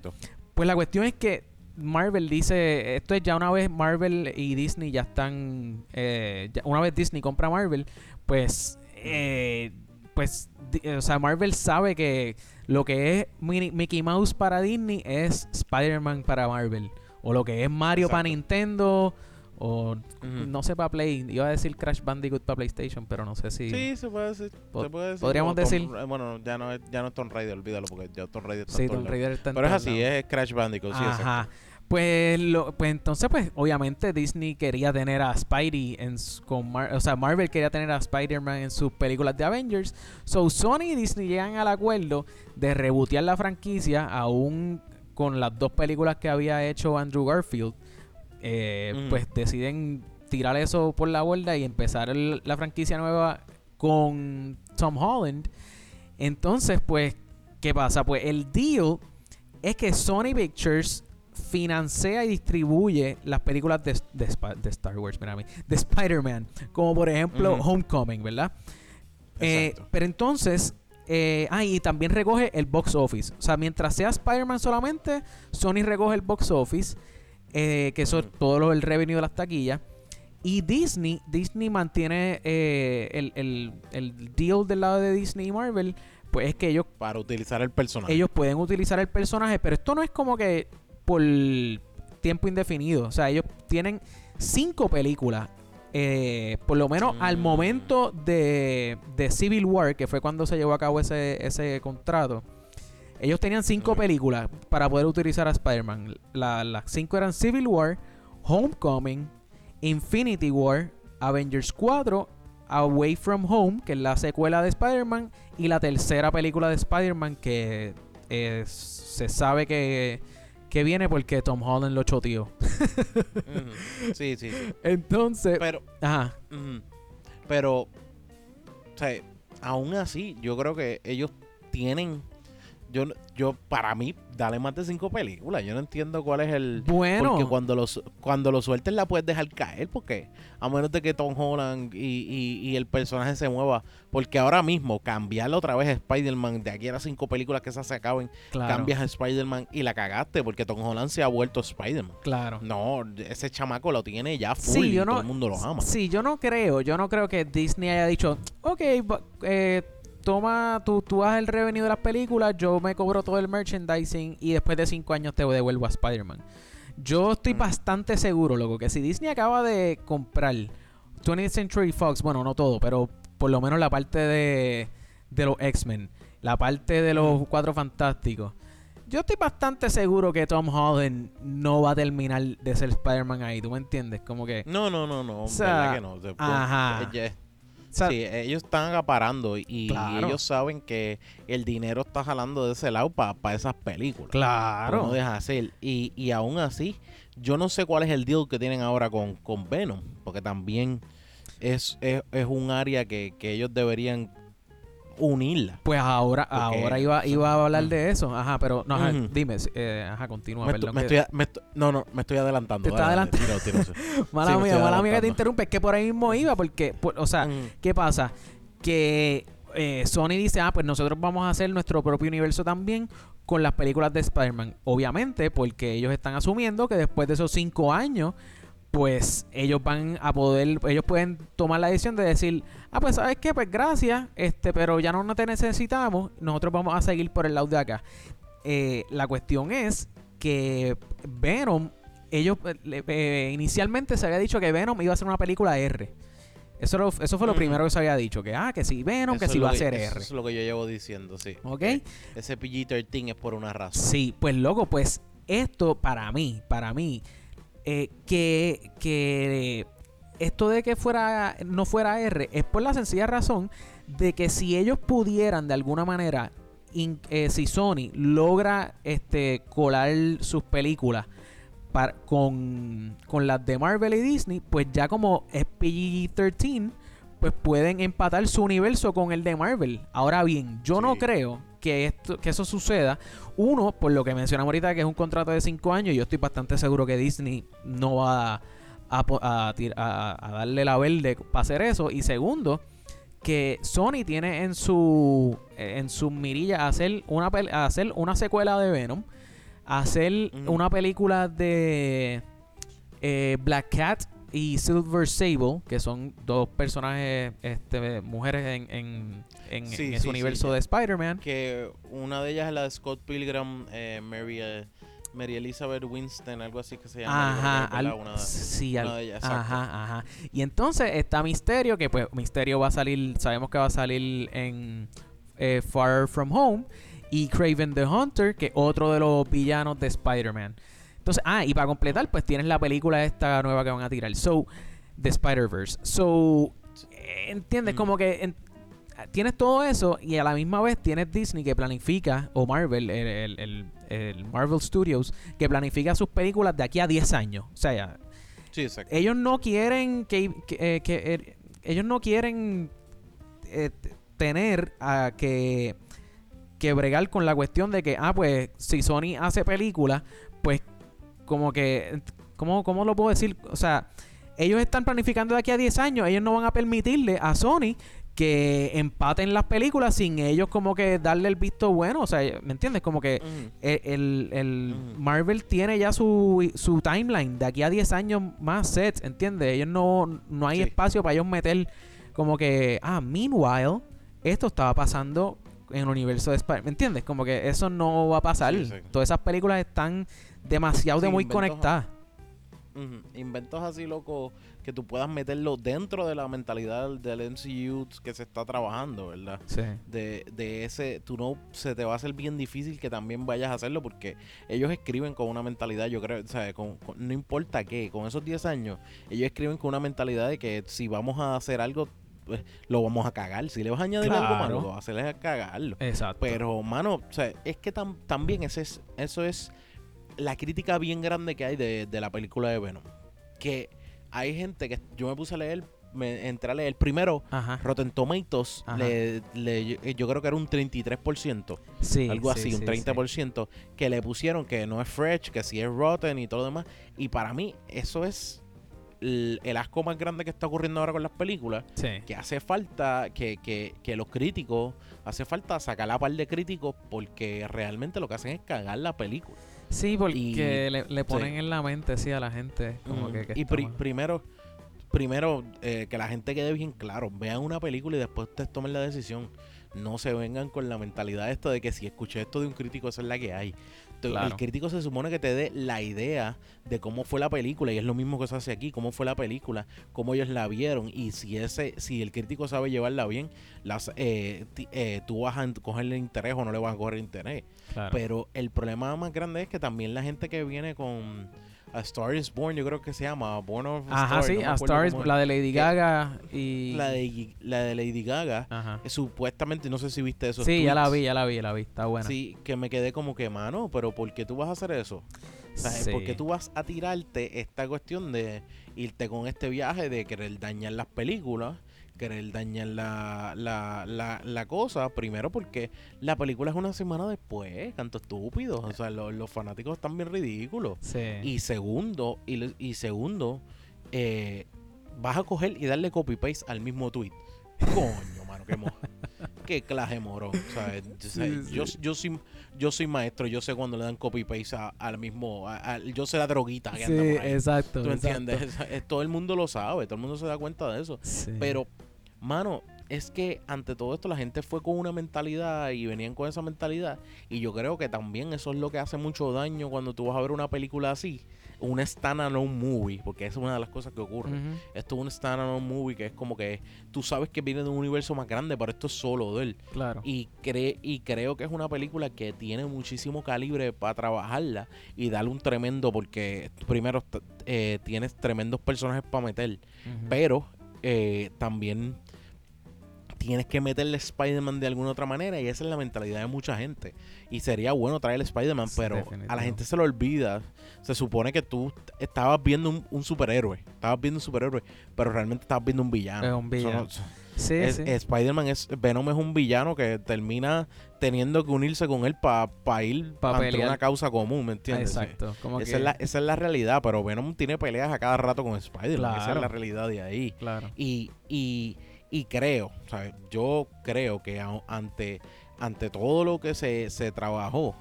pues la cuestión es que Marvel dice, esto es ya una vez Marvel y Disney ya están, eh, una vez Disney compra Marvel, pues, eh, pues, o sea, Marvel sabe que lo que es Mickey Mouse para Disney es Spider-Man para Marvel, o lo que es Mario para Nintendo o no sé para Play, iba a decir Crash Bandicoot para PlayStation, pero no sé si. Sí, se puede decir. Podríamos decir. Bueno, ya no, es, ya no es Tomb Raider, olvídalo, porque ya Tomb Raider está Sí, Tomb Raider está Pero es así, es Crash Bandicoot, sí, Ajá. Pues, lo, pues entonces, pues obviamente Disney quería tener a Spidey en con o sea, Marvel quería tener a Spider-Man en sus películas de Avengers. So Sony y Disney llegan al acuerdo de rebotear la franquicia aún con las dos películas que había hecho Andrew Garfield eh, pues deciden tirar eso por la borda y empezar la franquicia nueva con Tom Holland. Entonces, pues, ¿qué pasa? Pues el deal es que Sony Pictures financia y distribuye las películas de, Star Wars, mira de Spider-Man, como por ejemplo Homecoming, ¿verdad? Eh, pero entonces, eh, ah, y también recoge el box office. O sea, mientras sea Spider-Man solamente, Sony recoge el box office, eh, que eso es todo el revenue de las taquillas. Y Disney, Disney mantiene eh, el, el, el, deal del lado de Disney y Marvel, pues es que ellos... Para utilizar el personaje. Ellos pueden utilizar el personaje, pero esto no es como que por tiempo indefinido. O sea, ellos tienen cinco películas. Eh, por lo menos al mm. momento de, de, Civil War, que fue cuando se llevó a cabo ese, ese contrato, ellos tenían cinco películas para poder utilizar a Spider-Man. las cinco eran Civil War, Homecoming, Infinity War, Avengers 4, Away From Home, que es la secuela de Spider-Man, y la tercera película de Spider-Man que eh, se sabe que, que, viene porque Tom Holland lo choteó. sí, sí, Entonces, pero, ajá. pero, o sea, aún así, yo creo que ellos tienen yo, yo, para mí, dale más de cinco películas. Yo no entiendo cuál es el. Bueno. Porque cuando los, cuando lo sueltes la puedes dejar caer. Porque a menos de que Tom Holland y, el personaje se mueva. Porque ahora mismo, cambiarlo otra vez a Spider-Man, de aquí a las cinco películas que esas se acaben, cambias a Spider-Man y la cagaste. Porque Tom Holland se ha vuelto Spider-Man. Claro. No, ese chamaco lo tiene ya full. y todo el mundo lo ama. Sí, yo no creo. Yo no creo que Disney haya dicho, ok, eh toma, tú, tú haces el revenue de las películas, yo me cobro todo el merchandising y después de cinco años te devuelvo a Spider-Man. Yo estoy bastante seguro, loco, que si Disney acaba de comprar 20th Century Fox, bueno, no todo, pero por lo menos la parte de, de los X-Men, la parte de los Cuatro Fantásticos. Yo estoy bastante seguro que Tom Holland no va a terminar de ser Spider-Man ahí, ¿tú me entiendes? Como que... No, no, no, no, o sea, que no. ajá sí, ellos están acaparando y, ellos saben que el dinero está jalando de ese lado para esas películas. Claro. No deja hacer. Y, y aún así, yo no sé cuál es el deal que tienen ahora con, con Venom, porque también es, es, es un área que, que ellos deberían unirla. Pues ahora, ahora iba, iba a hablar de eso. Ajá, pero no, dime, eh, ajá, continúa. Me, estoy, no, no, me estoy adelantando. Te adelantando. mala mía, mala mía que te interrumpe. Es que por ahí mismo iba, porque, o sea, ¿qué pasa? Que eh, Sony dice, ah, pues nosotros vamos a hacer nuestro propio universo también con las películas de Spider-Man. Obviamente, porque ellos están asumiendo que después de esos cinco años pues ellos van a poder, ellos pueden tomar la decisión de decir, ah, pues sabes qué, pues gracias, este, pero ya no te necesitamos, nosotros vamos a seguir por el lado de acá. Eh, la cuestión es que Venom, ellos eh, inicialmente se había dicho que Venom iba a ser una película R. Eso, eso fue lo primero que se había dicho, que ah, que sí, Venom, que sí va a ser R. Eso es lo que yo llevo diciendo, sí. ¿Ok? Ese PG-13 es por una razón. Sí, pues loco, pues esto para mí, para mí, eh, que, que esto de que fuera no fuera R es por la sencilla razón de que si ellos pudieran de alguna manera, eh, si Sony logra este colar sus películas con, con las de Marvel y Disney, pues ya como es PG-13, pues pueden empatar su universo con el de Marvel. Ahora bien, yo no creo que, esto, que eso suceda. Uno, por lo que mencionamos ahorita, que es un contrato de 5 años, yo estoy bastante seguro que Disney no va a, darle la verde para hacer eso. Y segundo, que Sony tiene en su en su mirilla hacer una hacer una secuela de Venom, hacer una película de eh, Black Cat y Silver Sable, que son dos personajes, este, mujeres en, en, en, ese universo de Spider-Man. Que una de ellas es la de Scott Pilgrim, eh, Mary, eh, Mary, Elizabeth Winston, algo así que se llama. Ajá, una, sí, de ellas. Ajá, ajá. Y entonces está Misterio, que pues Misterio va a salir, sabemos que va a salir en eh, Far From Home. Y Craven the Hunter, que otro de los villanos de Spider-Man. Entonces, ah, y para completar, pues tienes la película esta nueva que van a tirar. So, The Spider-Verse. So, ¿entiendes? Mm. Como que tienes todo eso y a la misma vez tienes Disney que planifica, o Marvel, el, Marvel Studios, que planifica sus películas de aquí a 10 años. O sea, Sí, ellos no quieren que, que- eh, que, eh, ellos no quieren eh, tener a que que bregar con la cuestión de que ah pues si Sony hace películas pues como que cómo cómo lo puedo decir o sea ellos están planificando de aquí a 10 años ellos no van a permitirle a Sony que empaten las películas sin ellos como que darle el visto bueno o sea ¿me entiendes? como que el, el-. Marvel tiene ya su, su timeline de aquí a 10 años más sets, ¿entiendes? Ellos no, no hay Sí. espacio para ellos meter como que, ah, meanwhile, esto estaba pasando en el universo de Spider-Man, ¿me entiendes? Como que eso no va a pasar. Sí, sí. Todas esas películas están demasiado de muy inventos-. Ujú. Inventos así, loco, que tú puedas meterlo dentro de la mentalidad del MCU que se está trabajando, ¿verdad? Sí. De, de ese, tú no, se te va a hacer bien difícil que también vayas a hacerlo porque ellos escriben con una mentalidad, yo creo, o sea, con- con- no importa qué, con esos 10 años, ellos escriben con una mentalidad de que si vamos a hacer algo, pues, lo vamos a cagar. Si le vas a añadir algo malo, lo vas a hacer es a cagarlo. Exacto. Pero, mano, o sea, es que tam- también ese es, eso es la crítica bien grande que hay de, de la película de Venom. Que hay gente que yo me puse a leer, me entré a leer primero. Ajá. Rotten Tomatoes, le, le- yo creo que era un 33%, Sí. algo sí, así, sí, un sí. 30%, que le pusieron que no es fresh, que sí es rotten y todo lo demás. Y para mí, eso es el, el asco más grande que está ocurriendo ahora con las películas Sí. que hace falta que, que, que los críticos, hace falta sacar a par de críticos porque realmente lo que hacen es cagar la película. Sí, porque Y- le, le ponen sí. en la mente, sí, a la gente. Como Mm, que, que y pri- primero, primero eh, que la gente quede bien claro, vean una película y después ustedes tomen la decisión. No se vengan con la mentalidad esta de que si escuché esto de un crítico, esa es la que hay. Claro. El crítico se supone que te dé la idea de cómo fue la película y es lo mismo que se hace aquí, cómo fue la película, cómo ellos la vieron y si ese si el crítico sabe llevarla bien, las, eh, eh, tú vas a cogerle interés o no le vas a coger interés. Claro. Pero el problema más grande es que también la gente que viene con A Star is Born, yo creo que se llama Born of a Ajá, Star, sí, no a Star is- la de Lady Gaga y... la de, la de Lady Gaga, Ajá. eh, supuestamente, no sé si viste eso. Sí, ya la vi, ya la vi, ya la vi. Está buena. Sí, que me quedé como que, mano, pero ¿por qué tú vas a hacer eso? O sea, ¿Por qué Sí. tú vas a tirarte esta cuestión de irte con este viaje de querer dañar las películas, querer dañar la, la, la, la cosa? Primero porque la película es una semana después, canto estúpido. O sea, lo- los fanáticos están bien ridículos. Sí. Y segundo, y, y segundo, eh, vas a coger y darle copy-paste al mismo tweet. Coño, mano, qué, mo- qué clase moro. ¿sabes? Yo, Sí, yo, sí. yo soy, yo soy maestro, yo sé cuando le dan copy-paste a- al mismo. a- a- yo sé la droguita que Sí, anda por ahí. exacto. ¿Tú exacto. entiendes? Es- es- todo el mundo lo sabe, todo el mundo se da cuenta de eso. Sí. Pero, mano, es que ante todo esto la gente fue con una mentalidad y venían con esa mentalidad. Y yo creo que también eso es lo que hace mucho daño cuando tú vas a ver una película así. Una standalone movie, porque esa es una de las cosas que ocurre. Esto es un standalone movie que es como que tú sabes que viene de un universo más grande, pero esto es solo de él. Claro. Y, cre y creo que es una película que tiene muchísimo calibre para trabajarla y darle un tremendo, porque primero eh, tienes tremendos personajes para meter, pero eh, también tienes que meterle Spider-Man de alguna otra manera y esa es la mentalidad de mucha gente. Y sería bueno traer Spider-Man, Sí, pero a la gente se lo olvida. Se supone que tú estabas viendo un, un superhéroe, estabas viendo un superhéroe, pero realmente estabas viendo un villano. Es un villano. no- Sí, es- sí. Spider-Man es Venom es un villano que termina teniendo que unirse con él para ir Pa' ante pelear. una causa común, ¿me entiendes? Exacto. Como Esa, que... es la, esa es la realidad, pero Venom tiene peleas a cada rato con Spider-Man. Esa es la realidad de ahí. Claro. Y, y, y creo, ¿sabes? yo creo que ante, ante todo lo que se, se trabajó,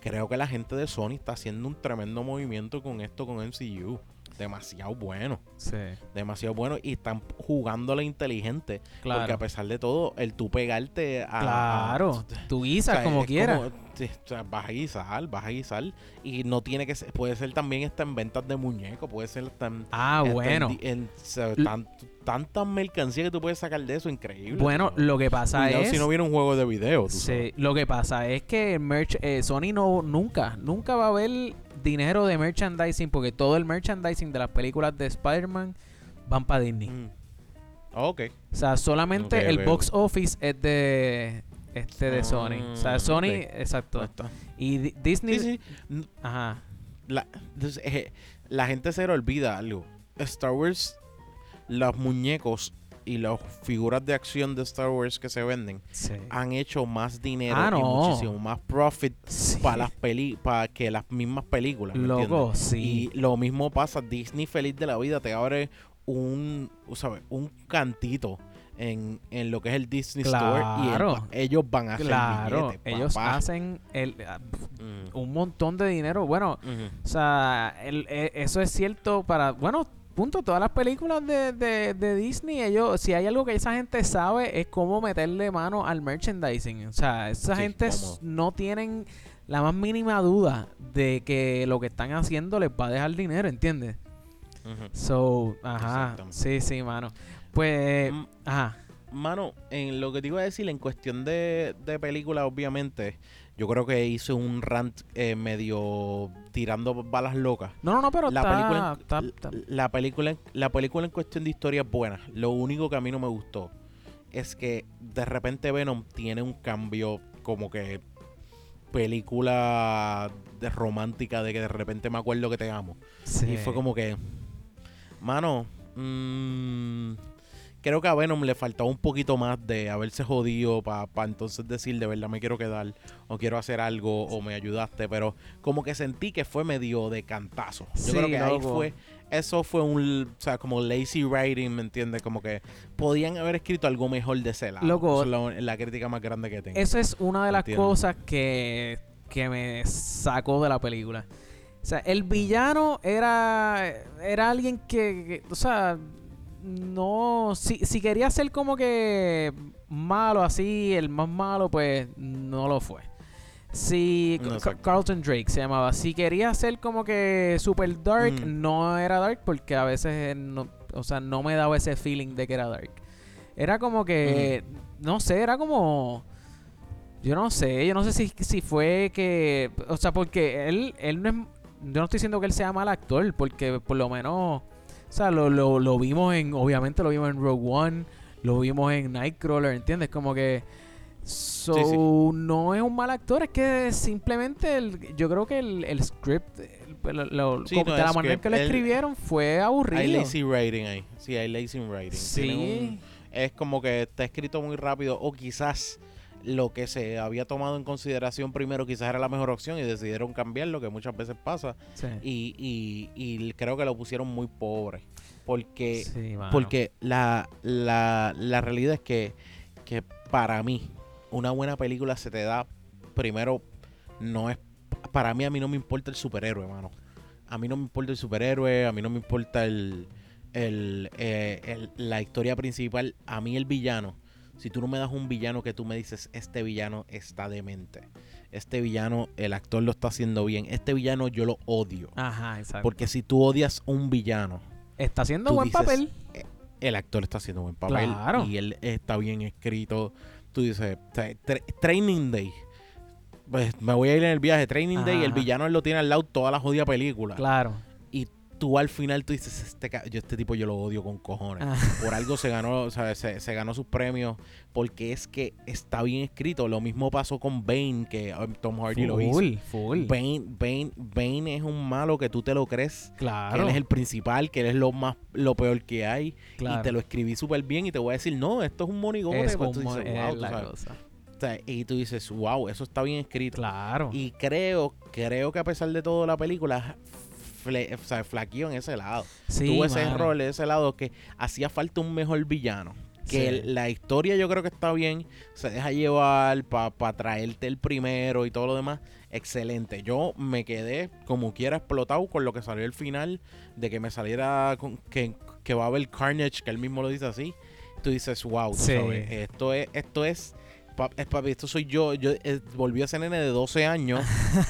creo que la gente de Sony está haciendo un tremendo movimiento con esto, con MCU. Demasiado bueno, Sí. demasiado bueno. Y están jugándola inteligente. Porque a Claro. pesar de todo, el tú pegarte a. Claro. a- Tú o guisas sea, como quieras. o sea, vas a guisar, vas a guisar. Y no tiene que ser. Puede ser también hasta en ventas de muñecos. Puede ser tan. Ah, bueno. En, en- tan- tantas mercancías que tú puedes sacar de eso, increíble. Bueno, ¿no? lo que pasa Cuidado es... si no viene un juego de video, tú Sí, sabes. lo que pasa es que el merch, eh, Sony no nunca, nunca va a haber dinero de merchandising porque todo el merchandising de las películas de Spider-Man van para Disney. Mm. Ok. O sea, solamente el box office es de este de Sony. O sea, Ah, Sony, exacto. Está. Y Di- Disney, Sí, sí. N- ajá. La, entonces, eh, la gente se le olvida algo. Star Wars, los muñecos y las figuras de acción de Star Wars que se venden han hecho más dinero ah, y muchísimo más profit para las peli para que las mismas películas. Loco, sí. Y lo mismo pasa, Disney feliz de la vida te abre un, ¿sabes? un cantito en, en, lo que es el Disney Store y ellos van a hacer claro, ellos hacen el, ah, mm. un montón de dinero. Bueno, o sea, el, e, eso es cierto para, bueno, punto, todas las películas de, de, Disney, ellos, si hay algo que esa gente sabe es cómo meterle mano al merchandising. O sea, esa gente no tienen la más mínima duda de que lo que están haciendo les va a dejar dinero, ¿entiendes? So, ajá, sí, sí, mano. Pues, mm, ajá. Mano, en lo que te iba a decir, en cuestión de, de película, obviamente, yo creo que hice un rant eh, medio tirando balas locas. No, no, no, pero la película, la película, la película en cuestión de historia es buena. Lo único que a mí no me gustó es que de repente Venom tiene un cambio como que película de romántica de que de repente me acuerdo que te amo. Y fue como que, mano, mmm, creo que a Venom le faltaba un poquito más de haberse jodido para entonces decir de verdad me quiero quedar o quiero hacer algo o me ayudaste, pero como que sentí que fue medio de cantazo. Yo creo que ahí fue, eso fue un, o sea, como lazy writing, ¿me entiendes? Como que podían haber escrito algo mejor de ese lado. Loco, es la, crítica más grande que tengo. Eso es una de las cosas que, que me sacó de la película. O sea, el villano era, era alguien que o sea, no, si, si quería ser como que malo así, el más malo, pues no lo fue. Si Carlton Drake se llamaba, si quería ser como que super dark, mm. no era dark porque a veces no, o sea, no me daba ese feeling de que era dark. Era como que, mm. no sé, era como, yo no sé, yo no sé si, si fue que, o sea, porque él, él no es, yo no estoy diciendo que él sea mal actor, porque por lo menos o sea, lo, lo, lo vimos en, obviamente lo vimos en Rogue One, lo vimos en Nightcrawler, ¿entiendes? Como que... So, no es un mal actor, es que simplemente el, yo creo que el, el script, de la manera que lo escribieron fue aburrido. Hay lazy writing ahí. Sí, hay lazy writing. Sí. es como que está escrito muy rápido o quizás lo que se había tomado en consideración primero quizás era la mejor opción y decidieron cambiarlo, que muchas veces pasa. Y, y, creo que lo pusieron muy pobre. Porque, porque la, la, la realidad es que, que para mí una buena película se te da primero, no es... Para mí a mí no me importa el superhéroe, hermano. A mí no me importa el superhéroe, a mí no me importa el, el, eh, el la historia principal. A mí el villano si tú no me das un villano que tú me dices, este villano está demente. Este villano, el actor lo está haciendo bien. Este villano yo lo odio. Ajá, exacto. Porque si tú odias un villano. Está haciendo buen papel. Eh, el actor está haciendo buen papel. Claro. Y él está bien escrito. Tú dices, Training Day. Pues me voy a ir en el viaje. Training Day y el villano él lo tiene al lado toda la jodida película. Claro tú al final tú dices, este, yo este tipo yo lo odio con cojones. Ah. Por algo se ganó, o sea, se, ganó sus premios porque es que está bien escrito. Lo mismo pasó con Bane, que um, Tom Hardy lo hizo. Full. Bane, Bane, Bane es un malo que tú te lo crees. Claro. Que él es el principal, que él es lo más, lo peor que hay. Y te lo escribí súper bien y te voy a decir, no, esto es un monigote. Es pues y tú dices, wow, eso está bien escrito. Claro. Y creo, creo que a pesar de todo la película fle, flaqueó en ese lado. Tuvo ese rol en ese lado que hacía falta un mejor villano. Que la historia yo creo que está bien, se deja llevar para traerte el primero y todo lo demás. Excelente. Yo me quedé como quiera explotado con lo que salió el final, de que me saliera con, que, que va a haber Carnage, que él mismo lo dice así. Tú dices, wow, esto es, esto es es papi, esto soy yo. Yo eh, volví a ser nene de 12 años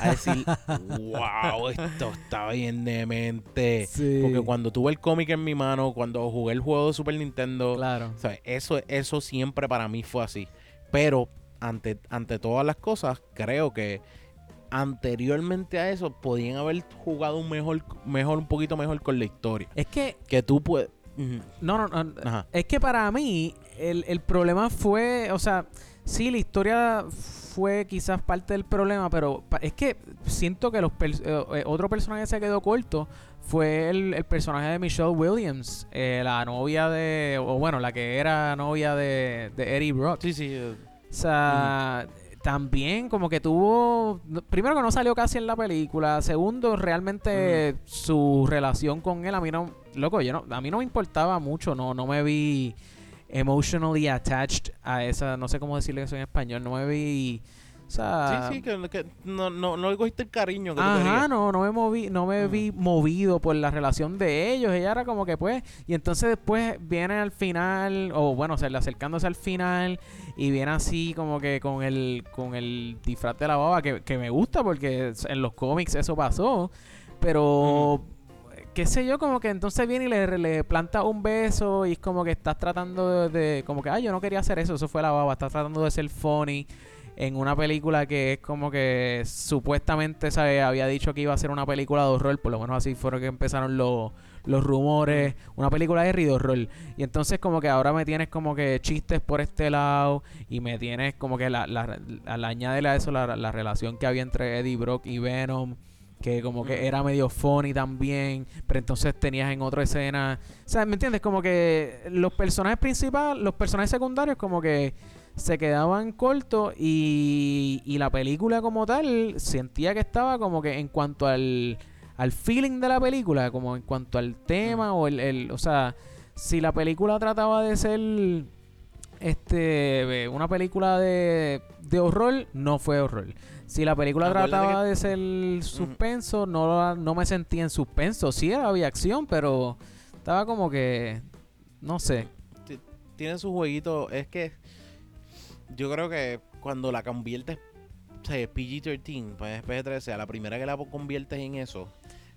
a decir, wow, esto está bien demente. Porque cuando tuve el cómic en mi mano, cuando jugué el juego de Super Nintendo, claro. eso, eso siempre para mí fue así. Pero ante, ante todas las cosas, creo que anteriormente a eso podían haber jugado un mejor, mejor, un poquito mejor con la historia. Es que. Que tú puedes. No, no, no. Es que para mí, el, el problema fue. O sea sí, la historia fue quizás parte del problema, pero es que siento que los eh, eh, otro personaje que se quedó corto fue el, personaje de Michelle Williams, eh, la novia de, o bueno, la que era novia de, de Eddie Brock. Sí, sí. O sea, también como que tuvo, primero que no salió casi en la película, segundo, realmente su relación con él, a mí no, loco, yo no, a mí no me importaba mucho, no, no me vi emotionally attached a esa, no sé cómo decirle eso en español, no me vi... O sea, sí, sí, que, no, no, no le cogiste el cariño que Ajá, no, no me moví, no me vi movido por la relación de ellos. Ella era como que pues, y entonces después viene al final, o bueno, se le acercándose al final, y viene así como que con el, con el disfraz de la baba, que, que me gusta porque en los cómics eso pasó. Pero qué sé yo, como que entonces viene y le, le, planta un beso y es como que estás tratando de, como que, ay, yo no quería hacer eso, eso fue la baba, estás tratando de ser funny en una película que es como que supuestamente se había dicho que iba a ser una película de horror, por lo menos así fueron que empezaron los, los rumores, una película de de horror. Y entonces como que ahora me tienes como que chistes por este lado y me tienes como que la, la, la, a eso la, la relación que había entre Eddie Brock y Venom que como que era medio funny también, pero entonces tenías en otra escena, o sea, ¿me entiendes? Como que los personajes principales, los personajes secundarios como que se quedaban cortos y, y la película como tal sentía que estaba como que en cuanto al, al feeling de la película, como en cuanto al tema o el, el, o sea, si la película trataba de ser este una película de, de horror, no fue horror. Si la película trataba de ser suspenso, no, no me sentía en suspenso. Sí había acción, pero estaba como que. No sé. Tiene su jueguito. Es que. Yo creo que cuando la conviertes. O sea, PG-13, pues PG-13, a la primera que la conviertes en eso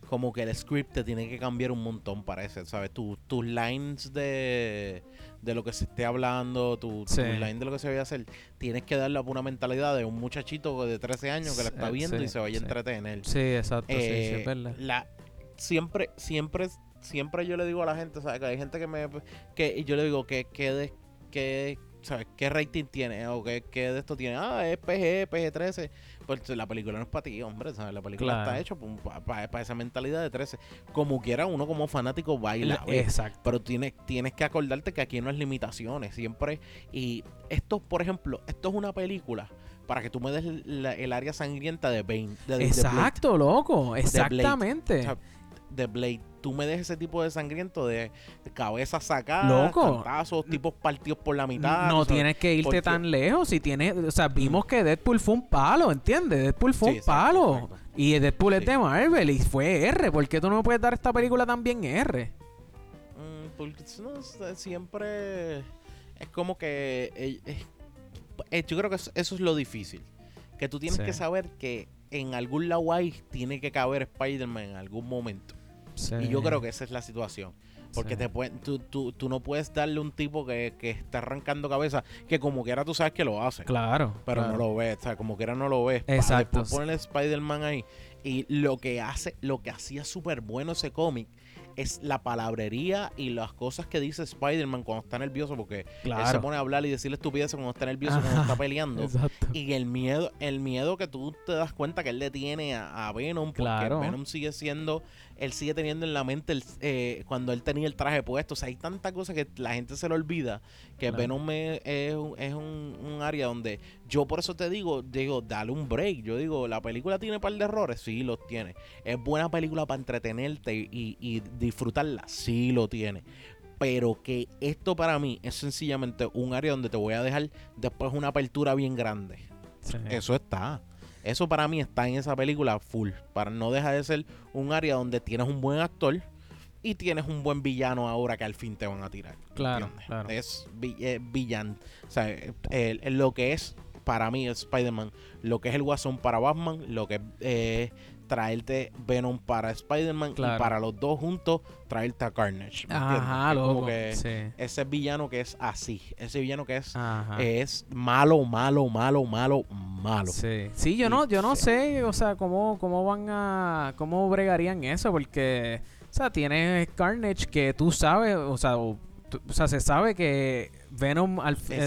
como que el script te tiene que cambiar un montón, parece, ¿sabes? tus lines de, de lo que se esté hablando, tu, line de lo que se vaya a hacer, tienes que darle una mentalidad de un muchachito de 13 años que la está viendo y se vaya a entretener. Sí, exacto, sí, es verdad. La, siempre, siempre, siempre yo le digo a la gente, ¿sabes? Que hay gente que me... que yo le digo que, que, de, que ¿sabes? ¿Qué rating tiene? ¿O qué, qué, de esto tiene? Ah, es PG, PG-13. Pues la película no es para ti, hombre, ¿sabes? La película está hecha para esa mentalidad de 13. Como quiera, uno como fanático baila. Exacto. Pero tienes, tienes que acordarte que aquí no es limitaciones, siempre. Y esto, por ejemplo, esto es una película para que tú me des el área sangrienta de Bane. Exacto, loco. Exactamente de Blade, tú me dejes ese tipo de sangriento de cabeza sacada, Loco. tipos partidos por la mitad. No tienes que irte tan lejos. Si tienes, o sea, vimos que Deadpool fue un palo, ¿entiendes? Deadpool fue un palo. Y Deadpool es de Marvel y fue R. ¿Por qué tú no me puedes dar esta película también R? Mm, porque siempre es como que eh, eh, yo creo que eso, es lo difícil. Que tú tienes que saber que en algún lado ahí tiene que caber Spider-Man en algún momento. Y yo creo que esa es la situación. Porque te tú, tú, tú, no puedes darle un tipo que, que, está arrancando cabeza, que como quiera tú sabes que lo hace. Claro. Pero no lo ves, o sea, como quiera no lo ves. Exacto. Después ponerle Spider-Man ahí. Y lo que hace, lo que hacía súper bueno ese cómic es la palabrería y las cosas que dice Spider-Man cuando está nervioso, porque él se pone a hablar y decirle estupideces cuando está nervioso, cuando está peleando. Y el miedo, el miedo que tú te das cuenta que él le tiene a, Venom, porque Venom sigue siendo él sigue teniendo en la mente el, eh, cuando él tenía el traje puesto. O sea, hay tanta cosa que la gente se le olvida que Venom es, es, un, área donde yo por eso te digo, digo, dale un break. Yo digo, la película tiene un par de errores, sí los tiene. Es buena película para entretenerte y, y disfrutarla, sí lo tiene pero que esto para mí es sencillamente un área donde te voy a dejar después una apertura bien grande. Eso está. Eso para mí está en esa película full. Para no dejar de ser un área donde tienes un buen actor y tienes un buen villano ahora que al fin te van a tirar. Claro, Es villano. O sea, lo que es para mí Spider-Man, lo que es el Guasón para Batman, lo que es eh, traerte Venom para Spider-Man y para los dos juntos traerte a Carnage. Ajá, loco. Ese villano que es así, ese villano que es, es malo, malo, malo, malo, malo. Sí, sí yo no, yo no sé, o sea, cómo, cómo van a, cómo bregarían eso, porque, o sea, tienes Carnage que tú sabes, o sea, o, sea, se sabe que Venom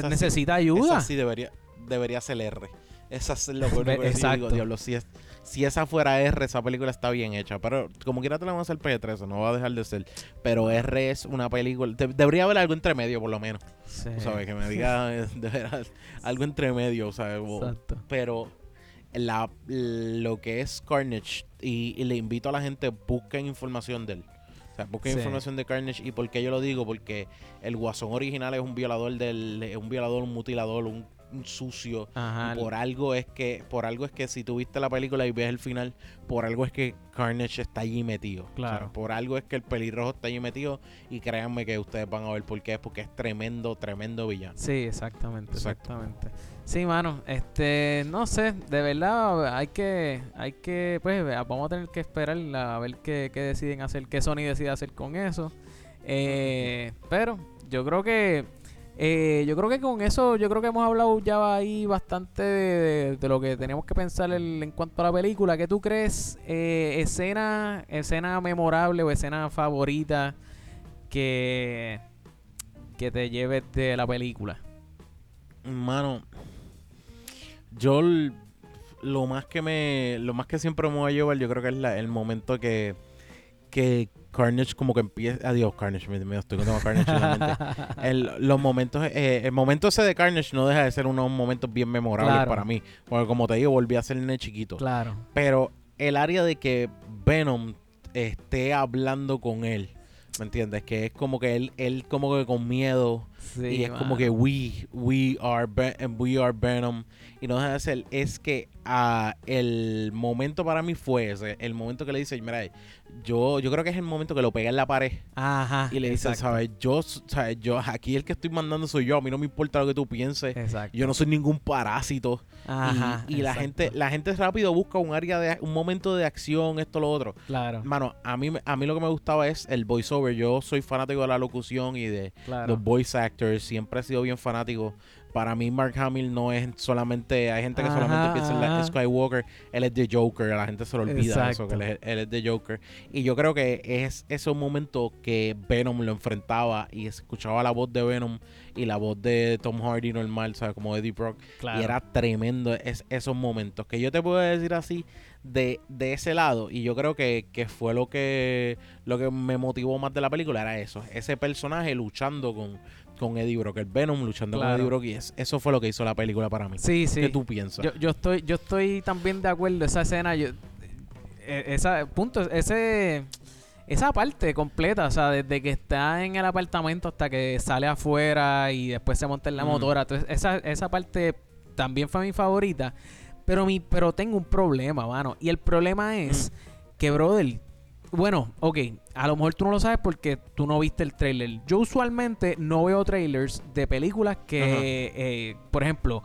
necesita ayuda. sí debería, debería ser R. Esa es lo que yo digo, diablo, si, es, si esa fuera R, esa película está bien hecha. Pero como quiera te la vamos a hacer PG-13, no va a dejar de ser. Pero R es una película... debería haber algo entre medio, por lo menos. Sí. ¿Sabes? Que me diga de algo entre medio, ¿sabes? Exacto. Pero la, lo que es Carnage, y, le invito a la gente, busquen información de él. O sea, busquen información de Carnage. ¿Y por qué yo lo digo? Porque el guasón original es un violador del... un violador, un mutilador, un sucio. por algo es que, por algo es que si tuviste la película y ves el final, por algo es que Carnage está allí metido. Claro. por algo es que el pelirrojo está allí metido. Y créanme que ustedes van a ver por qué es, porque es tremendo, tremendo villano. Sí, exactamente, exactamente. Sí, mano, este, no sé, de verdad hay que, hay que, pues, vamos a tener que esperar a ver qué, qué deciden hacer, qué Sony decide hacer con eso. Eh, pero yo creo que eh, yo creo que con eso, yo creo que hemos hablado ya ahí bastante de, lo que tenemos que pensar en cuanto a la película. ¿Qué tú crees? Eh, escena, escena memorable o escena favorita que, que te lleves de la película. Mano, yo lo más que me, lo más que siempre me voy a llevar, yo creo que es el momento que, que Carnage como que empieza. Adiós, Carnage. Me, estoy contando Carnage en. El, los momentos, eh, el momento ese de Carnage no deja de ser unos momentos bien memorables para mí. Porque como te digo, volví a ser nene chiquito. Claro. Pero el área de que Venom esté hablando con él. ¿Me entiendes? Que es como que él, él como que con miedo. y es como que we, we are, we are Venom y no deja de ser, es que uh, el momento para mí fue ese, el momento que le dice, mira, yo, yo creo que es el momento que lo pega en la pared. Ajá. Y le dice, ¿sabes? Yo, ¿sabes? Yo, aquí el que estoy mandando soy yo, a mí no me importa lo que tú pienses. Exacto. Yo no soy ningún parásito. Ajá, y, la gente, la gente rápido busca un área de, un momento de acción, esto, lo otro. Claro. Mano, a mí, a mí lo que me gustaba es el voiceover. Yo soy fanático de la locución y de los voice actors. Siempre he sido bien fanático para mí Mark Hamill no es solamente, hay gente que solamente piensa en Skywalker, él es de Joker, a la gente se lo olvida eso, que él es, de Joker. Y yo creo que es ese momento que Venom lo enfrentaba y escuchaba la voz de Venom y la voz de Tom Hardy normal, ¿sabes? Como Eddie Brock. Y era tremendo es, esos momentos. Que yo te puedo decir así de, de ese lado. Y yo creo que, que, fue lo que, lo que me motivó más de la película. Era eso. Ese personaje luchando con con Eddie Brock, el Venom luchando con Eddie Brock y eso fue lo que hizo la película para mí. Sí, sí. ¿Qué tú piensas? Yo, yo estoy yo estoy también de acuerdo esa escena yo, e, esa punto ese esa parte completa, o sea, desde que está en el apartamento hasta que sale afuera y después se monta en la motora, entonces esa, esa parte también fue mi favorita, pero mi pero tengo un problema, mano, y el problema es que brother bueno, ok, a lo mejor tú no lo sabes porque tú no viste el trailer. Yo usualmente no veo trailers de películas que, eh, por ejemplo,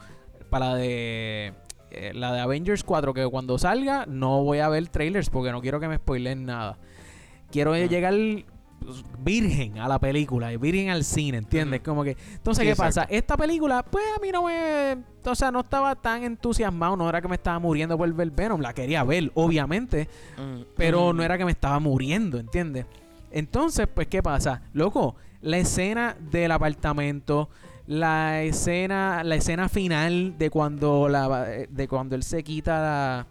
para de eh, la de Avengers 4, que cuando salga no voy a ver trailers porque no quiero que me spoilen nada. Quiero llegar virgen a la película, virgen al cine, ¿entiendes? Como que, entonces, ¿qué pasa? Esta película, pues a mí no me, o sea, no estaba tan entusiasmado, no era que me estaba muriendo por ver Venom, la quería ver, obviamente, mm, pero mm. no era que me estaba muriendo, ¿entiendes? Entonces, pues, ¿qué pasa? Loco, la escena del apartamento, la escena, la escena final de cuando la, de cuando él se quita la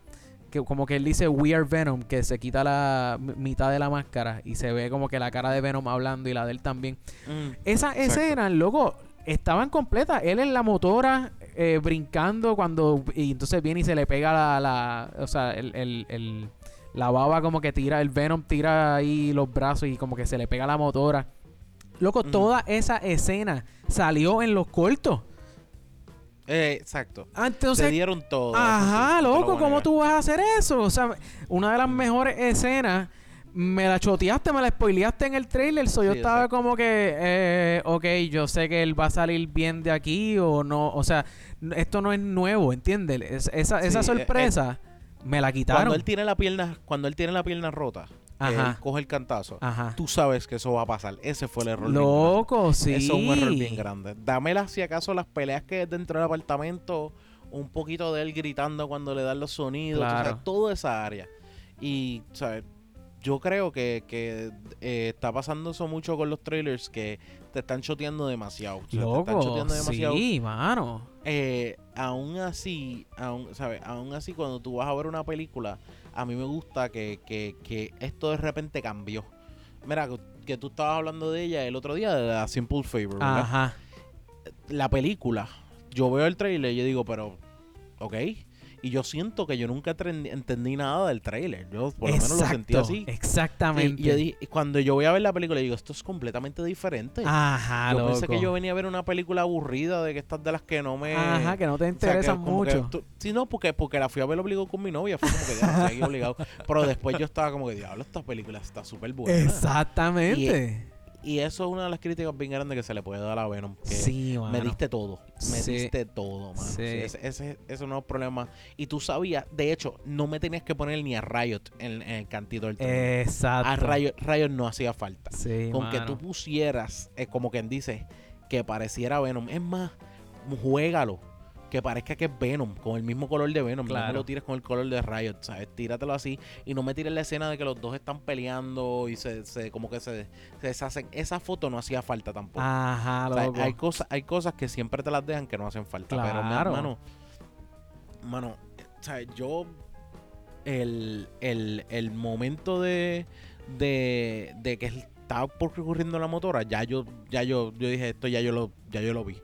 como que él dice We are Venom, que se quita la mitad de la máscara y se ve como que la cara de Venom hablando y la de él también. Mm, Esa escena, luego, estaban completas. Él en la motora eh, brincando cuando y entonces viene y se le pega la, la o sea, el, el, la baba como que tira, el Venom tira ahí los brazos y como que se le pega la motora. Loco, mm. toda esa escena salió en los cortos. Eh, exacto. Ah, entonces, dieron todo. Ajá, loco, ¿cómo tú vas a hacer eso? O sea, una de las mejores escenas, me la choteaste, me la spoileaste en el trailer. So yo estaba como que, eh, ok, yo sé que él va a salir bien de aquí o no. O sea, esto no es nuevo, ¿entiendes? esa, esa eh, sorpresa me la quitaron. Cuando él tiene la pierna, cuando él tiene la pierna rota. Ajá. coge el cantazo, Ajá. tú sabes que eso va a pasar. Ese fue el error. Loco, sí. Eso es un error bien grande. Dámela si acaso las peleas que es dentro del apartamento, un poquito de él gritando cuando le dan los sonidos, claro. toda esa área. Y, ¿sabes? yo creo que, que eh, está pasando eso mucho con los trailers que te están choteando demasiado. te están choteando demasiado. Sí, mano. Eh, aún así, aún, ¿sabes? Aún así, cuando tú vas a ver una película, a mí me gusta que, que, que esto de repente cambió. Mira, que tú estabas hablando de ella el otro día, de la Simple Favor, ¿verdad? Ajá. La película, yo veo el trailer y yo digo, pero, ok, y yo siento que yo nunca entendí nada del tráiler. Yo por lo menos lo sentí así. Exactamente. Y, cuando yo voy a ver la película, digo, esto es completamente diferente. Ajá, Yo pensé que yo venía a ver una película aburrida de que estas de las que no me... Ajá, que no te interesan mucho. sí, no, porque, porque la fui a ver obligado con mi novia. Fue como que ya estoy obligado. Pero después yo estaba como que, diablo, esta película está súper buena. Exactamente. Y eso es una de las críticas bien grandes que se le puede dar a Venom. Que sí, Me diste todo. Me diste todo, mano. Sí. ese, ese, es un problema. Y tú sabías, de hecho, no me tenías que poner ni a Riot en, el cantito del tren. Exacto. A Riot, Riot no hacía falta. Sí, Con que tú pusieras, eh, como quien dice, que pareciera Venom. Es más, juégalo que parezca que es Venom, con el mismo color de Venom. No me lo tires con el color de Riot, ¿sabes? Tíratelo así y no me tires la escena de que los dos están peleando y se, se como que se, se, deshacen. Esa foto no hacía falta tampoco. Ajá, hay, cosas, hay cosas que siempre te las dejan que no hacen falta. Pero, mano, mano, ¿sabes? Yo, el, el, el momento de, de, de que estaba ocurriendo la motora, ya yo, ya yo, yo dije, esto ya yo lo, ya yo lo vi.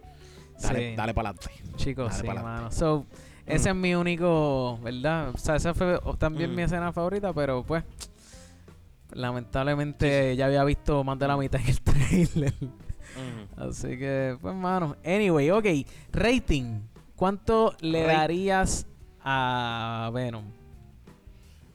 Dale, dale para adelante. Chicos, sí, mano. So, ese es mi único, ¿verdad? O sea, esa fue también mi escena favorita, pero pues, lamentablemente ya había visto más de la mitad en el trailer. Así que, pues, mano. Anyway, ok. Rating. ¿Cuánto le darías a Venom?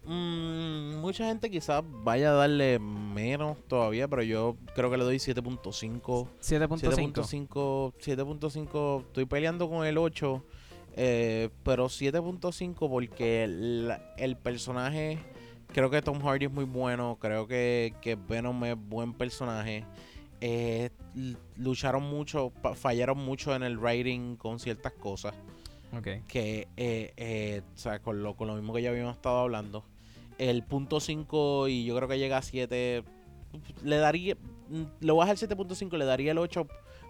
Mm, mucha gente quizás vaya a darle menos todavía, pero yo creo que le doy 7.5. 7.5. 7.5. Estoy peleando con el 8. Eh, pero 7.5 porque el, personaje, creo que Tom Hardy es muy bueno, creo que, que Venom es buen personaje. Eh, lucharon mucho, fallaron mucho en el writing con ciertas cosas. Que, eh, o sea, con lo, con lo mismo que ya habíamos estado hablando el punto 5 y yo creo que llega a 7. Le daría. Lo voy a dejar 7.5, le daría el 8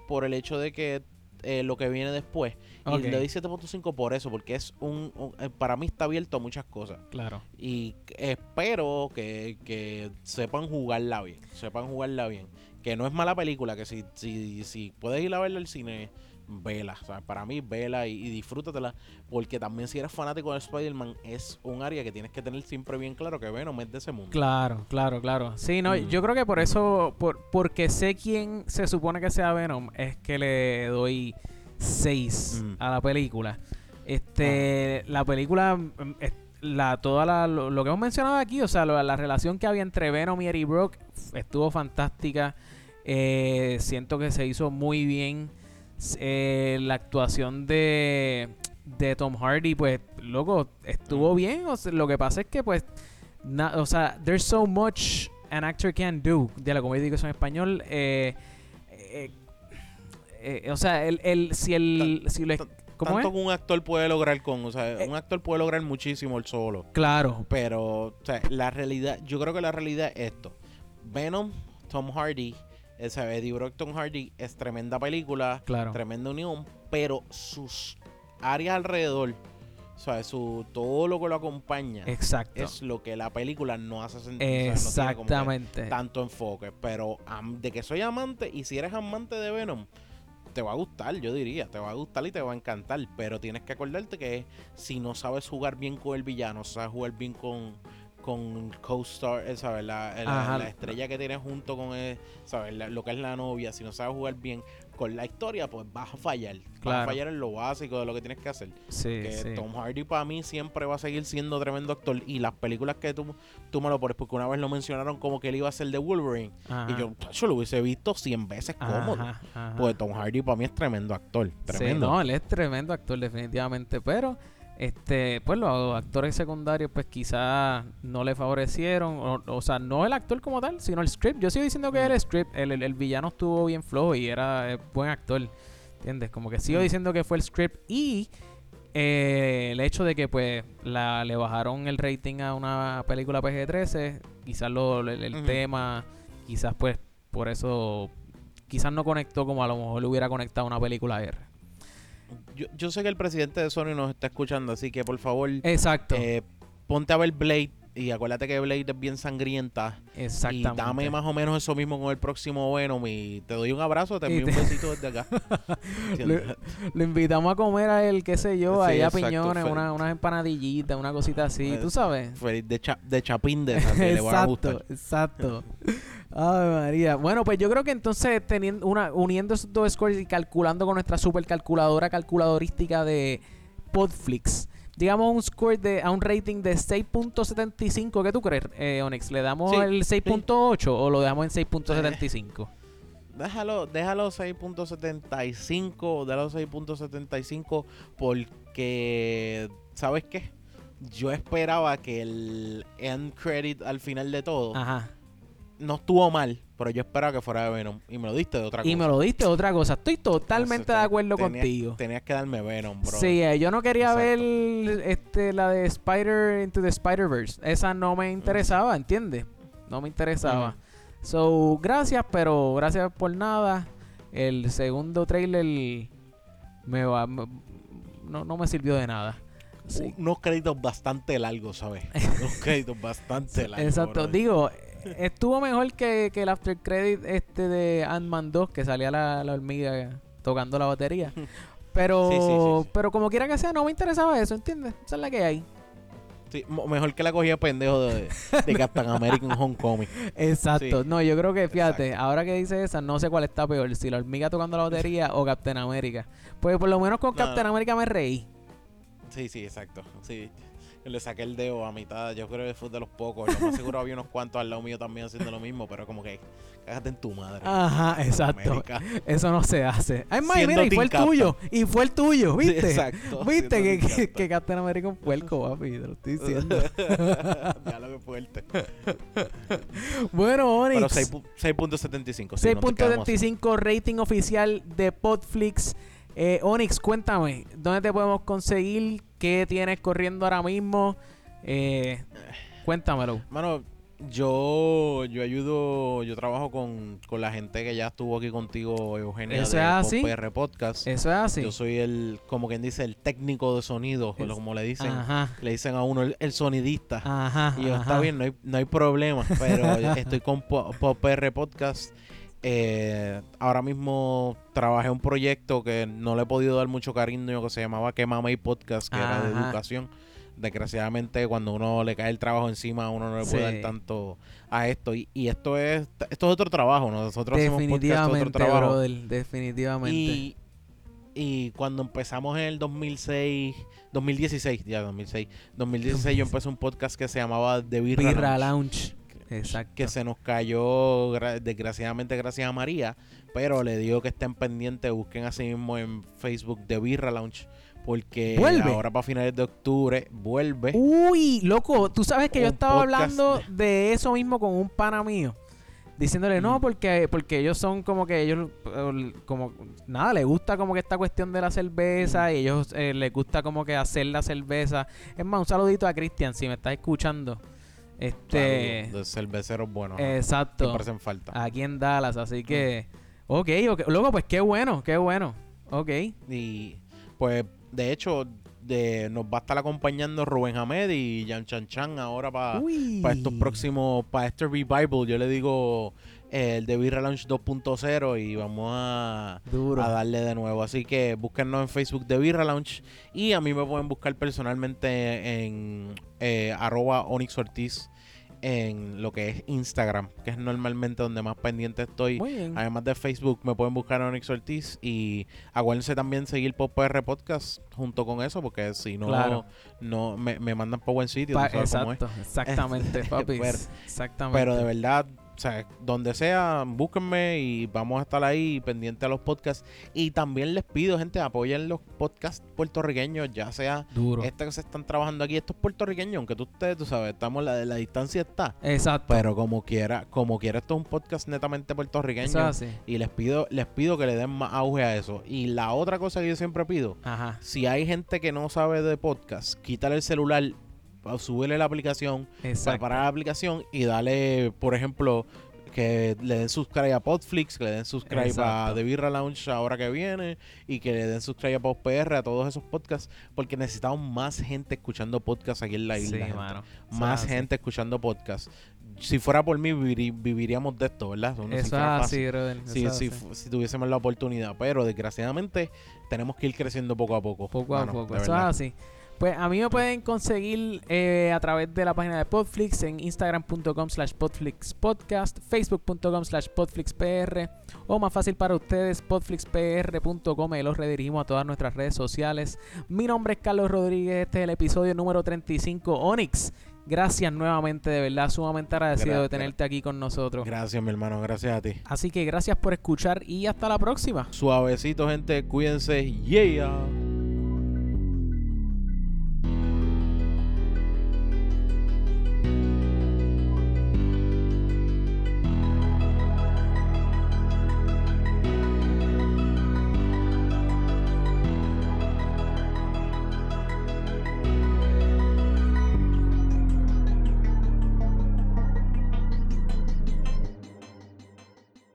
por el hecho de que eh, lo que viene después. Y le doy 7.5 por eso, porque es un, eh, Para mí está abierto a muchas cosas. Claro. Y espero que, que sepan jugarla bien. Sepan jugarla bien. Que no es mala película, que si, si, si puedes ir a verla al cine vela. O sea, para mí, vela y, disfrútatela. Porque también si eres fanático de Spider-Man, es un área que tienes que tener siempre bien claro que Venom es de ese mundo. Claro, claro, claro. Sí, no, yo creo que por eso, por, porque sé quién se supone que sea Venom, es que le doy 6 a la película. Este, la película, mm, la, toda la, lo, que hemos mencionado aquí, o sea, la relación que había entre Venom y Eddie Brock estuvo fantástica. Eh, siento que se hizo muy bien. Eh, la actuación de, de Tom Hardy, pues, loco, estuvo bien. lo que pasa es que, pues, o sea, there's so much an actor can do, de la comedia en español. Eh, eh, eh, o sea, el, el, si el... Si ¿Cómo tanto que un actor puede lograr con, o sea, un actor puede lograr muchísimo el solo. Claro. Pero, o sea, la realidad, yo creo que la realidad es esto. Venom, Tom Hardy esa Eddie Brock, Tom Hardy es tremenda película, tremenda unión, pero sus áreas alrededor, o sea, su, todo lo que lo acompaña Exacto. es lo que la película no hace sentido. Exactamente. tanto enfoque. Pero de que soy amante, y si eres amante de Venom, te va a gustar, yo diría, te va a gustar y te va a encantar, pero tienes que acordarte que si no sabes jugar bien con el villano, sabes jugar bien con, con co-star, eh, ¿sabes? La, la, estrella que tienes junto con él, ¿sabes? lo que es la novia, si no sabes jugar bien con la historia, pues vas a fallar. Vas a fallar en lo básico de lo que tienes que hacer. Sí, que Tom Hardy para mí siempre va a seguir siendo tremendo actor. Y las películas que tú, tú me lo pones, porque una vez lo mencionaron como que él iba a ser de Wolverine. Y yo, yo lo hubiese visto 100 veces cómodo. Pues Tom Hardy para mí es tremendo actor. Tremendo. Sí, no, él es tremendo actor definitivamente. Pero este pues los actores secundarios pues quizás no le favorecieron o, sea no el actor como tal sino el script yo sigo diciendo que el script el, el, villano estuvo bien flojo y era buen actor ¿entiendes? como que sigo diciendo que fue el script y eh, el hecho de que pues la, le bajaron el rating a una película PG-13, quizás lo, el, el tema, quizás pues por eso, quizás no conectó como a lo mejor le hubiera conectado una película R. Yo, yo sé que el presidente de Sony nos está escuchando, así que por favor, Exacto. eh, ponte a ver Blade y acuérdate que Blade es bien sangrienta. Exactamente. Y dame más o menos eso mismo con el próximo Venom y te doy un abrazo, te envío un besito desde acá. Lo invitamos a comer a él, qué sé yo, Sí, ahí a exacto, piñones, una, unas empanadillitas, una cosita así, Pues, tú sabes. Feliz de, cha- de chapín de que le van a exacto, gustar. exacto. Ay, María. Bueno, pues yo creo que entonces teniendo una, uniendo esos dos scores y calculando con nuestra super calculadora calculadorística de Podflix, digamos un score de a un rating de 6.75, ¿qué tú crees, eh, Onyx? ¿Le damos Sí, el 6.8 o lo dejamos en 6.75? Déjalo, déjalo 6.75, déjalo 6.75 porque, ¿sabes qué? Yo esperaba que el end credit al final de todo Ajá. No estuvo mal, pero yo esperaba que fuera de Venom y me lo diste de otra cosa. Y me lo diste otra cosa. Estoy totalmente Entonces, de acuerdo tenías- contigo. Tenías que darme Venom, bro. Sí, eh, yo no quería Exacto. ver este la de Spider into the Spider-Verse. Esa no me interesaba, ¿entiendes? No me interesaba. So, gracias, pero gracias por nada. El segundo trailer me va me- no, no me sirvió de nada. Sí. Unos créditos bastante largos, ¿sabes? Unos créditos bastante largos. Exacto. Digo, estuvo mejor que, que el after credit este de Ant-Man 2 que salía la, la hormiga tocando la batería. Pero, Sí, sí, sí, sí. pero como quiera que sea, no me interesaba eso, ¿entiendes? Esa es la que hay. Mejor que la cogía pendejo de, de Captain America en Homecoming. Exacto. No, yo creo que, fíjate, Exacto. ahora que dice esa, no sé cuál está peor, si la hormiga tocando la batería o Captain América. Pues por lo menos con No, Captain no. América me reí. Sí, sí, exacto. Sí. Le saqué el dedo a mitad, yo creo que fue de los pocos. Lo más seguro había unos cuantos al lado mío también haciendo lo mismo, pero como que cágate en tu madre. Ajá, exacto. América. Eso no se hace. Ay, Siendo mira, y fue el tuyo. Y fue el tuyo, Sí, ¿viste? exacto, ¿Viste que, que, que Captain América es un puerco, papi? Te lo estoy diciendo. ya lo que fuerte. bueno, Pero Onyx. 6 pu- 6.75. sí, no te quedamos así. 6.75 rating oficial de Podflix. Eh, Onyx, cuéntame, ¿dónde te podemos conseguir? ¿Qué tienes corriendo ahora mismo? Eh, cuéntamelo. Mano, yo, yo ayudo, yo trabajo con, con la gente que ya estuvo aquí contigo, Eugenia, ¿Eso de es así? PR Podcast. Eso es así. Yo soy el, como quien dice, el técnico de sonido, Es- como le dicen, Ajá. le dicen a uno el, el sonidista. Ajá. Y yo, ajá. está bien, no hay, no hay problema, pero estoy con PR Podcast. Eh, ahora mismo trabajé un proyecto que no le he podido dar mucho cariño, que se llamaba Quemame Podcast, que era de educación. Desgraciadamente, cuando uno le cae el trabajo encima, uno no le puede Sí. dar tanto a esto. Y, y esto es esto es otro trabajo. Nosotros hacemos podcast, otro trabajo. brother. Definitivamente. Y, y cuando empezamos en el 2006, 2016, ya 2006, 2016 yo empecé un podcast que se llamaba The Birra, Birra Lounge, Lounge. Exacto. que se nos cayó gra- desgraciadamente gracias a María, pero le digo que estén pendientes, busquen así mismo en Facebook The Birra Lounge, porque ¿Vuelve? ahora para finales de octubre vuelve. Uy, loco, tú sabes que yo estaba hablando de- de eso mismo con un pana mío. Diciéndole, no, Mm. porque, porque ellos son como que ellos, como, nada, les gusta como que esta cuestión de la cerveza y ellos eh, les gusta como que hacer la cerveza. Es más, un saludito a Cristian, si me estás escuchando. Este, de cerveceros buenos. ¿no? exacto, hacen falta. aquí en Dallas, así que, ok, ok, loco, pues qué bueno, qué bueno, ok. Y pues, de hecho, de, nos va a estar acompañando Rubén Hamed y Jan Chan Chan ahora para Uy. estos próximos, para este revival. Yo le digo el de Birra Launch 2.0 y vamos a, Duro. a darle de nuevo. Así que búsquennos en Facebook de Birra Lounge y a mí me pueden buscar personalmente en eh, arroba Onyx Ortiz en lo que es Instagram, que es normalmente donde más pendiente estoy. Además de Facebook, me pueden buscar en Onyx Ortiz y acuérdense también seguir Pop PR Podcast junto con eso, porque si no, Claro. no me, me mandan por buen sitio. Pa- cómo es. exactamente, papi. Pero- exactamente. Pero de verdad, o sea, donde sea, búsquenme y vamos a estar ahí pendiente a los podcasts. Y también les pido, gente, apoyen los podcasts puertorriqueños, ya sea Duro. este que se están trabajando aquí, estos puertorriqueños, aunque tú ustedes, tú sabes, estamos la, la distancia está. Exacto. Pero como quiera, como quiera, esto es un podcast netamente puertorriqueño. Eso es así. Y les pido, les pido que le den más auge a eso. Y la otra cosa que yo siempre pido, Ajá. si hay gente que no sabe de podcast, quítale el celular, súbele la aplicación, preparar la aplicación y dale, por ejemplo, que le den subscribe a Podflix, que le den subscribe a. The Birra Lounge ahora que viene y que le den subscribe a PodPR, a todos esos podcasts, porque necesitamos más gente escuchando podcasts aquí en la isla. Sí, mano. Más gente escuchando podcasts. Si fuera por mí, viviríamos de esto, ¿verdad? Eso es así, brother. Si, si, tuviésemos la oportunidad, pero desgraciadamente tenemos que ir creciendo poco a poco. Poco a poco. Eso es así. Pues a mí me pueden conseguir eh, a través de la página de Podflix en instagram.com slash podflixpodcast, facebook.com slash podflixpr o más fácil para ustedes podflixpr.com y los redirigimos a todas nuestras redes sociales. Mi nombre es Carlos Rodríguez, este es el episodio número 35 Onyx. Gracias nuevamente, de verdad, sumamente agradecido Gra- de tenerte aquí con nosotros. Gracias, mi hermano, gracias a ti. Así que gracias por escuchar y hasta la próxima. Suavecito, gente, cuídense. Yeah.